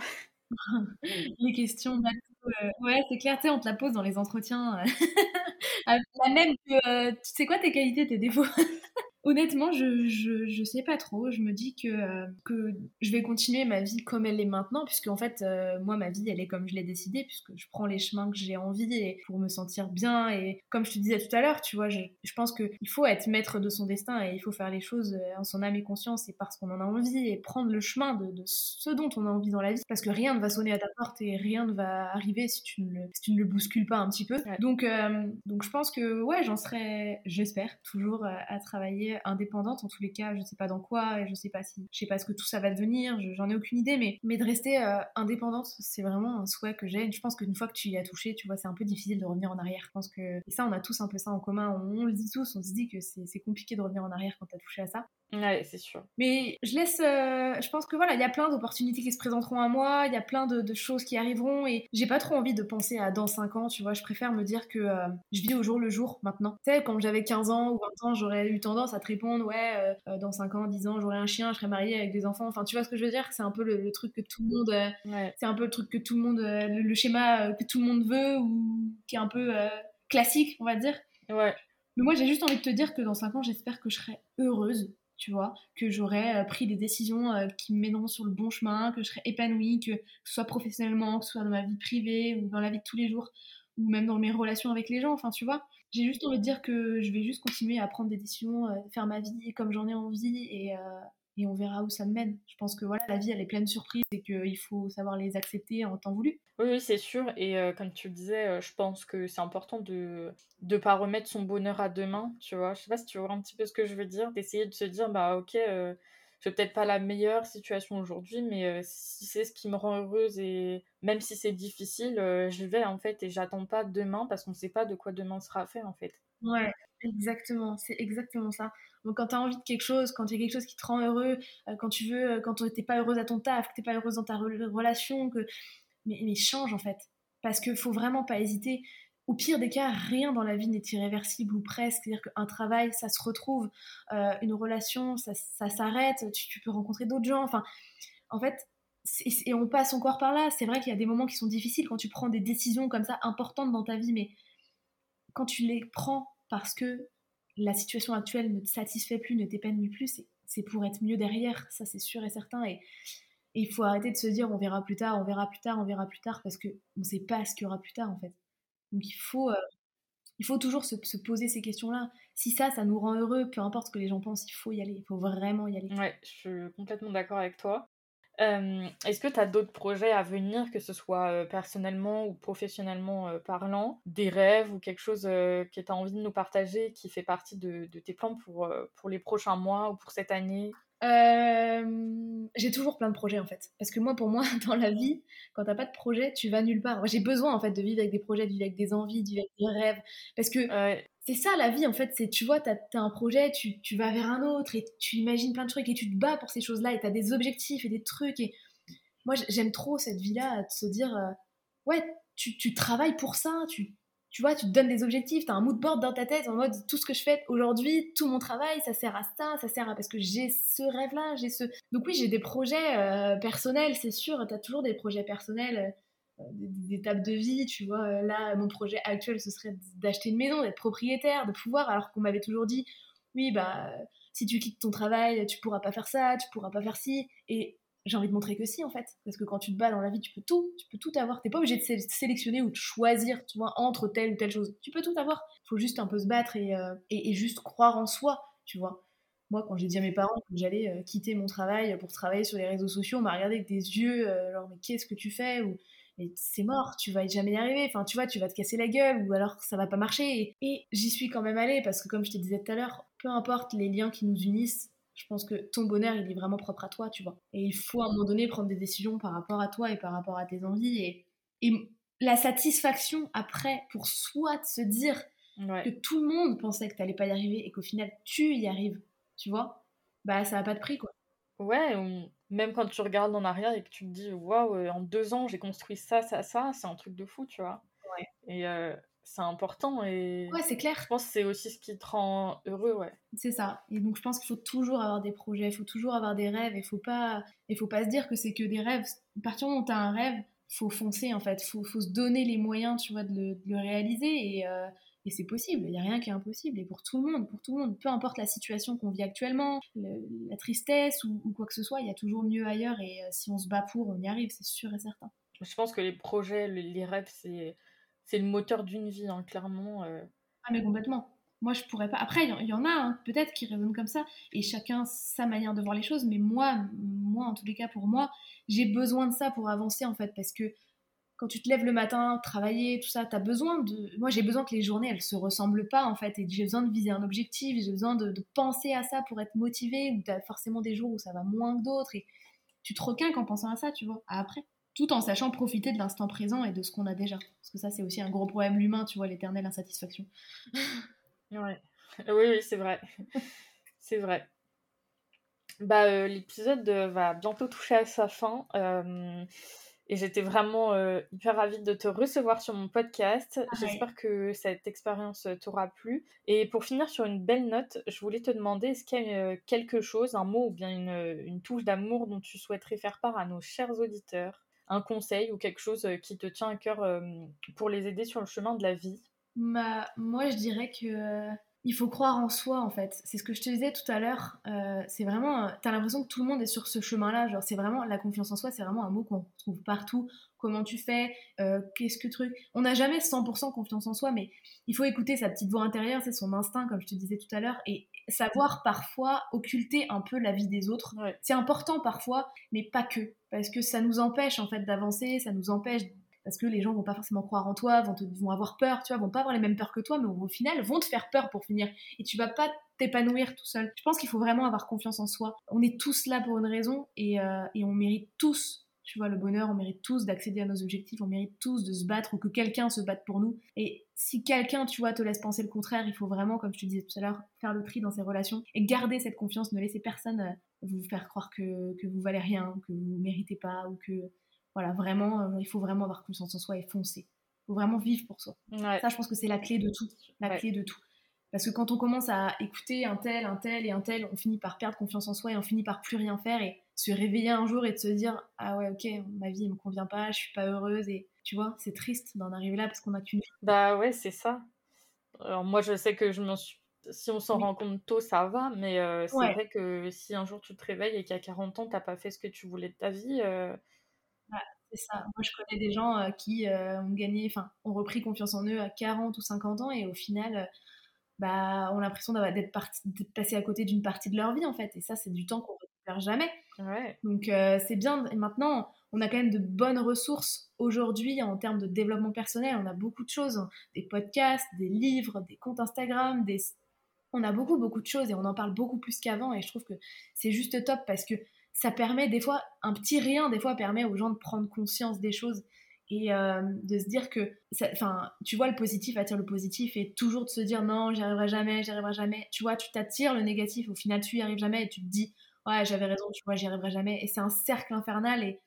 les questions euh, ouais, c'est clair, tu sais, on te la pose dans les entretiens. Euh, la même que, euh, tu sais quoi tes qualités, tes défauts? Honnêtement, je, je, je, sais pas trop. Je me dis que, euh, que je vais continuer ma vie comme elle est maintenant, puisque en fait, euh, moi, ma vie, elle est comme je l'ai décidé, puisque je prends les chemins que j'ai envie et pour me sentir bien. Et comme je te disais tout à l'heure, tu vois, je, je pense qu'il faut être maître de son destin et il faut faire les choses euh, en son âme et conscience et parce qu'on en a envie et prendre le chemin de, de, ce dont on a envie dans la vie, parce que rien ne va sonner à ta porte et rien ne va arriver si tu ne le, si tu ne le bouscules pas un petit peu. Donc, donc, je pense que, ouais, j'en serai, j'espère, toujours à travailler indépendante en tous les cas je sais pas dans quoi et je sais pas si je sais pas ce que tout ça va devenir j'en ai aucune idée mais mais de rester euh, indépendante c'est vraiment un souhait que j'ai. Je pense qu'une fois que tu y as touché tu vois c'est un peu difficile de revenir en arrière. Je pense que et ça on a tous un peu ça en commun. On, le dit tous on se dit que c'est compliqué de revenir en arrière quand t'as touché à ça Ouais, c'est sûr. Mais je laisse. Euh, je pense que voilà, il y a plein d'opportunités qui se présenteront à moi, il y a plein de, choses qui arriveront et j'ai pas trop envie de penser à dans 5 ans, tu vois. Je préfère me dire que euh, je vis au jour le jour maintenant. Tu sais, quand j'avais 15 ans ou 20 ans, j'aurais eu tendance à te répondre, ouais, euh, dans 5 ans, 10 ans, j'aurai un chien, je serai mariée avec des enfants. Enfin, tu vois ce que je veux dire? C'est un peu le, truc que tout le monde. C'est un peu le truc que tout le monde. Le, schéma que tout le monde veut ou qui est un peu classique, on va dire. Ouais. Mais moi, j'ai juste envie de te dire que dans 5 ans, j'espère que je serai heureuse que j'aurais euh, pris des décisions euh, qui me mèneront sur le bon chemin, que je serais épanouie, que, ce soit professionnellement, que ce soit dans ma vie privée ou dans la vie de tous les jours, ou même dans mes relations avec les gens, enfin tu vois. J'ai juste envie de dire que je vais juste continuer à prendre des décisions, euh, faire ma vie comme j'en ai envie et, et on verra où ça me mène. Je pense que voilà, la vie elle est pleine de surprises et qu'il faut savoir les accepter en temps voulu. Oui, c'est sûr. Et euh, comme tu le disais, euh, je pense que c'est important de ne pas remettre son bonheur à demain, tu vois. Je sais pas si tu vois un petit peu ce que je veux dire, d'essayer de se dire, bah ok, euh, je vais peut-être pas la meilleure situation aujourd'hui, mais si c'est ce qui me rend heureuse et même si c'est difficile, je vais en fait et j'attends pas demain parce qu'on sait pas de quoi demain sera fait en fait. Ouais, exactement, c'est exactement ça. Donc quand tu as envie de quelque chose, quand il y a quelque chose qui te rend heureux, euh, quand tu veux, euh, quand t'es pas heureuse à ton taf, que t'es pas heureuse dans ta relation, que mais, mais change en fait, parce qu'il faut vraiment pas hésiter. Au pire des cas, rien dans la vie n'est irréversible ou presque. C'est-à-dire qu'un travail, ça se retrouve, euh, une relation, ça, s'arrête, tu, peux rencontrer d'autres gens. Enfin, en fait, et on passe encore par là. C'est vrai qu'il y a des moments qui sont difficiles quand tu prends des décisions comme ça importantes dans ta vie, mais quand tu les prends parce que la situation actuelle ne te satisfait plus, ne t'épanouit plus, c'est pour être mieux derrière, ça c'est sûr et certain. Et, il faut arrêter de se dire on verra plus tard, on verra plus tard, on verra plus tard, parce qu'on ne sait pas ce qu'il y aura plus tard en fait. Donc il faut, euh, il faut toujours se, poser ces questions-là. Si ça, ça nous rend heureux, peu importe ce que les gens pensent, il faut y aller, il faut vraiment y aller. Ouais, je suis complètement d'accord avec toi. Euh, est-ce que tu as d'autres projets à venir, que ce soit personnellement ou professionnellement parlant, des rêves ou quelque chose que tu as envie de nous partager qui fait partie de, de tes plans pour, pour les prochains mois ou pour cette année? J'ai toujours plein de projets en fait. Parce que moi, pour moi, dans la vie, quand t'as pas de projet, tu vas nulle part. Moi, j'ai besoin en fait de vivre avec des projets, de vivre avec des envies, de vivre avec des rêves. Parce que c'est ça la vie en fait, c'est tu vois, t'as as un projet, tu, tu, vas vers un autre et tu imagines plein de trucs et tu te bats pour ces choses-là et t'as des objectifs et des trucs. Et moi j'aime trop cette vie-là, de se dire euh, ouais, tu, tu, travailles pour ça, tu, tu vois, tu te donnes des objectifs, t'as un mood board dans ta tête en mode tout ce que je fais aujourd'hui, tout mon travail, ça sert à ça, ça sert à parce que j'ai ce rêve-là, j'ai ce. Donc oui, j'ai des projets euh, personnels, c'est sûr, t'as toujours des projets personnels euh, des, étapes de vie, tu vois. Euh, là, mon projet actuel, ce serait d'acheter une maison, d'être propriétaire, de pouvoir, alors qu'on m'avait toujours dit, oui, bah, si tu quittes ton travail, tu pourras pas faire ça, tu pourras pas faire ci. Et j'ai envie de montrer que si, en fait. Parce que quand tu te bats dans la vie, tu peux tout, tu peux tout avoir. T'es pas obligé de sélectionner ou de choisir, tu vois, entre telle ou telle chose. Tu peux tout avoir. Faut juste un peu se battre euh, et, et, juste croire en soi, tu vois. Moi, quand j'ai dit à mes parents que j'allais quitter mon travail pour travailler sur les réseaux sociaux, on m'a regardé avec des yeux, genre, mais qu'est-ce que tu fais mais c'est mort, tu vas jamais y arriver, enfin tu vois, tu vas te casser la gueule ou alors ça va pas marcher. Et, j'y suis quand même allée parce que comme je te disais tout à l'heure, peu importe les liens qui nous unissent, je pense que ton bonheur, il est vraiment propre à toi, tu vois. Et il faut à un moment donné prendre des décisions par rapport à toi et par rapport à tes envies. Et, et la satisfaction après, pour soi de se dire que tout le monde pensait que t'allais pas y arriver et qu'au final tu y arrives, tu vois, bah ça a pas de prix, quoi. Ouais, même quand tu regardes en arrière et que tu te dis waouh, euh, en deux ans j'ai construit ça, ça, ça, c'est un truc de fou, tu vois. Ouais. Et euh, c'est important et. Ouais, c'est clair. Je pense que c'est aussi ce qui te rend heureux, ouais. C'est ça. Et donc je pense qu'il faut toujours avoir des projets, il faut toujours avoir des rêves, il faut pas, il faut pas se dire que c'est que des rêves. À partir du moment où t'as un rêve, faut foncer en fait, faut, faut se donner les moyens, tu vois, de le, réaliser et. Euh, Et c'est possible, il n'y a rien qui est impossible. Et pour tout le monde, pour tout le monde, peu importe la situation qu'on vit actuellement, la tristesse ou, quoi que ce soit, il y a toujours mieux ailleurs. Et si on se bat pour, on y arrive, c'est sûr et certain. Je pense que les projets, les, rêves, c'est, c'est le moteur d'une vie, hein, clairement. Ah, mais complètement. Moi, je pourrais pas. Après, il y, en a hein, peut-être qui raisonnent comme ça, et chacun sa manière de voir les choses. Mais moi, moi, en tous les cas, pour moi, j'ai besoin de ça pour avancer, en fait, parce que quand tu te lèves le matin, travailler, tout ça, tu as besoin de. Moi, j'ai besoin que les journées, elles se ressemblent pas, en fait, et j'ai besoin de viser un objectif, j'ai besoin de, penser à ça pour être motivé, ou tu as forcément des jours où ça va moins que d'autres, et tu te requinques en pensant à ça, tu vois, après. Tout en sachant profiter de l'instant présent et de ce qu'on a déjà. Parce que ça, c'est aussi un gros problème l'humain, tu vois, l'éternelle insatisfaction. Ouais. Oui, oui, c'est vrai. c'est vrai. Bah, euh, l'épisode euh, va bientôt toucher à sa fin. Euh, et j'étais vraiment hyper ravie de te recevoir sur mon podcast. J'espère que cette expérience t'aura plu. Et pour finir sur une belle note, je voulais te demander est-ce qu'il y a quelque chose, un mot ou bien une, une touche d'amour dont tu souhaiterais faire part à nos chers auditeurs? Un conseil ou quelque chose qui te tient à cœur pour les aider sur le chemin de la vie? Bah, moi, je dirais que euh, il faut croire en soi, en fait. C'est ce que je te disais tout à l'heure. Euh, c'est vraiment, t'as l'impression que tout le monde est sur ce chemin-là. Genre, c'est vraiment la confiance en soi. C'est vraiment un mot qu'on trouve partout. Comment tu fais euh, Qu'est-ce que truc On n'a jamais 100% confiance en soi, mais il faut écouter sa petite voix intérieure, c'est son instinct, comme je te disais tout à l'heure, et savoir parfois occulter un peu la vie des autres. C'est important parfois, mais pas que, parce que ça nous empêche en fait d'avancer, ça nous empêche parce que les gens vont pas forcément croire en toi, vont, avoir peur, tu vois, vont pas avoir les mêmes peurs que toi, mais au final vont te faire peur pour finir. Et tu vas pas t'épanouir tout seul. Je pense qu'il faut vraiment avoir confiance en soi. On est tous là pour une raison et, euh, et on mérite tous, tu vois, le bonheur, on mérite tous d'accéder à nos objectifs, on mérite tous de se battre ou que quelqu'un se batte pour nous. Et si quelqu'un, tu vois, te laisse penser le contraire, il faut vraiment, comme je te disais tout à l'heure, faire le tri dans ses relations et garder cette confiance, ne laisser personne euh, vous faire croire que, que vous valez rien, que vous méritez pas ou que voilà, vraiment, euh, il faut vraiment avoir confiance en soi et foncer. Il faut vraiment vivre pour soi. Ça, je pense que c'est la clé de tout. La clé de tout. Parce que quand on commence à écouter un tel, un tel et un tel, on finit par perdre confiance en soi et on finit par plus rien faire et se réveiller un jour et de se dire Ah ouais, ok, ma vie ne me convient pas, je suis pas heureuse. Et tu vois, c'est triste d'en arriver là parce qu'on a qu'une vie. Bah ouais, c'est ça. Alors moi, je sais que je m'en suis si on s'en rend compte tôt, ça va, mais euh, c'est vrai que si un jour tu te réveilles et qu'à 40 ans, t'as pas fait ce que tu voulais de ta vie, euh, c'est ça. Moi, je connais des gens euh, qui euh, ont gagné, enfin, ont repris confiance en eux à 40 ou 50 ans et au final, euh, bah, ont l'impression d'être passé à côté d'une partie de leur vie, en fait. Et ça, c'est du temps qu'on ne récupère jamais. Donc, c'est bien. Et maintenant, on a quand même de bonnes ressources aujourd'hui en termes de développement personnel. On a beaucoup de choses, hein. des podcasts, des livres, des comptes Instagram, des... on a beaucoup, beaucoup de choses et on en parle beaucoup plus qu'avant. Et je trouve que c'est juste top parce que ça permet des fois, un petit rien, des fois, permet aux gens de prendre conscience des choses et euh, de se dire que, enfin, tu vois, le positif attire le positif et toujours de se dire non, j'y arriverai jamais, j'y arriverai jamais. Tu vois, tu t'attires le négatif, au final, tu y arrives jamais et tu te dis ouais, j'avais raison, tu vois, j'y arriverai jamais. Et c'est un cercle infernal et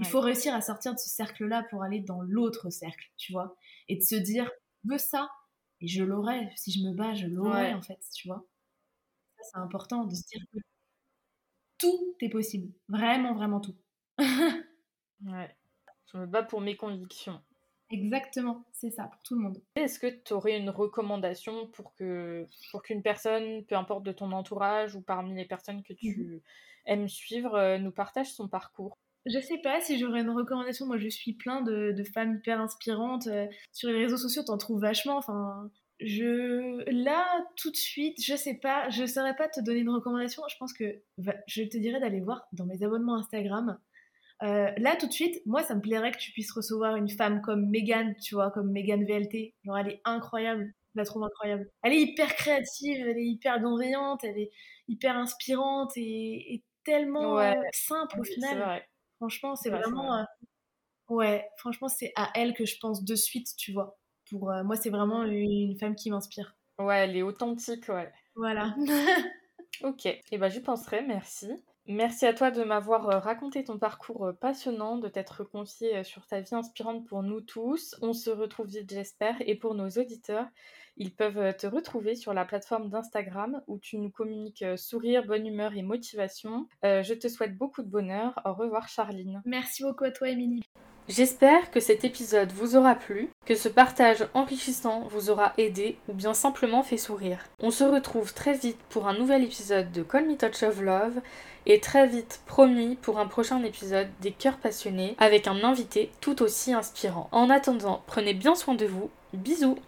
il faut réussir à sortir de ce cercle-là pour aller dans l'autre cercle, tu vois, et de se dire, je veux ça et je l'aurai. Si je me bats, je l'aurai en fait, tu vois. Ça, c'est important de se dire que tout est possible. Vraiment, vraiment tout. ouais. Je me bats pour mes convictions. Exactement, c'est ça, pour tout le monde. Est-ce que tu aurais une recommandation pour que pour qu'une personne, peu importe de ton entourage ou parmi les personnes que tu mhm. aimes suivre, euh, nous partage son parcours? Je sais pas si j'aurais une recommandation. Moi, je suis plein de, femmes hyper inspirantes. Euh, sur les réseaux sociaux, t'en trouves vachement. Enfin, je là tout de suite, je sais pas, je saurais pas te donner une recommandation. Je pense que je te dirais d'aller voir dans mes abonnements Instagram. Euh, là tout de suite, moi ça me plairait que tu puisses recevoir une femme comme Megan, tu vois, comme Megan VLT. Genre elle est incroyable, je la trouve incroyable. Elle est hyper créative, elle est hyper bienveillante, elle est hyper inspirante et, tellement euh, simple au final. Franchement, c'est vraiment euh, ouais, franchement c'est à elle que je pense de suite, tu vois. Pour euh, moi, c'est vraiment une femme qui m'inspire. Ouais, elle est authentique, ouais. Voilà. ok, et eh ben j'y penserai, merci. Merci à toi de m'avoir euh, raconté ton parcours euh, passionnant, de t'être confié sur ta vie inspirante pour nous tous. On se retrouve vite, j'espère. Et pour nos auditeurs, ils peuvent te retrouver sur la plateforme d'Instagram où tu nous communiques sourire, bonne humeur et motivation. je te souhaite beaucoup de bonheur. Au revoir, Charline. Merci beaucoup à toi, Émilie. J'espère que cet épisode vous aura plu, que ce partage enrichissant vous aura aidé ou bien simplement fait sourire. On se retrouve très vite pour un nouvel épisode de Call Me Touch of Love et très vite promis pour un prochain épisode des cœurs passionnés avec un invité tout aussi inspirant. En attendant, prenez bien soin de vous. Bisous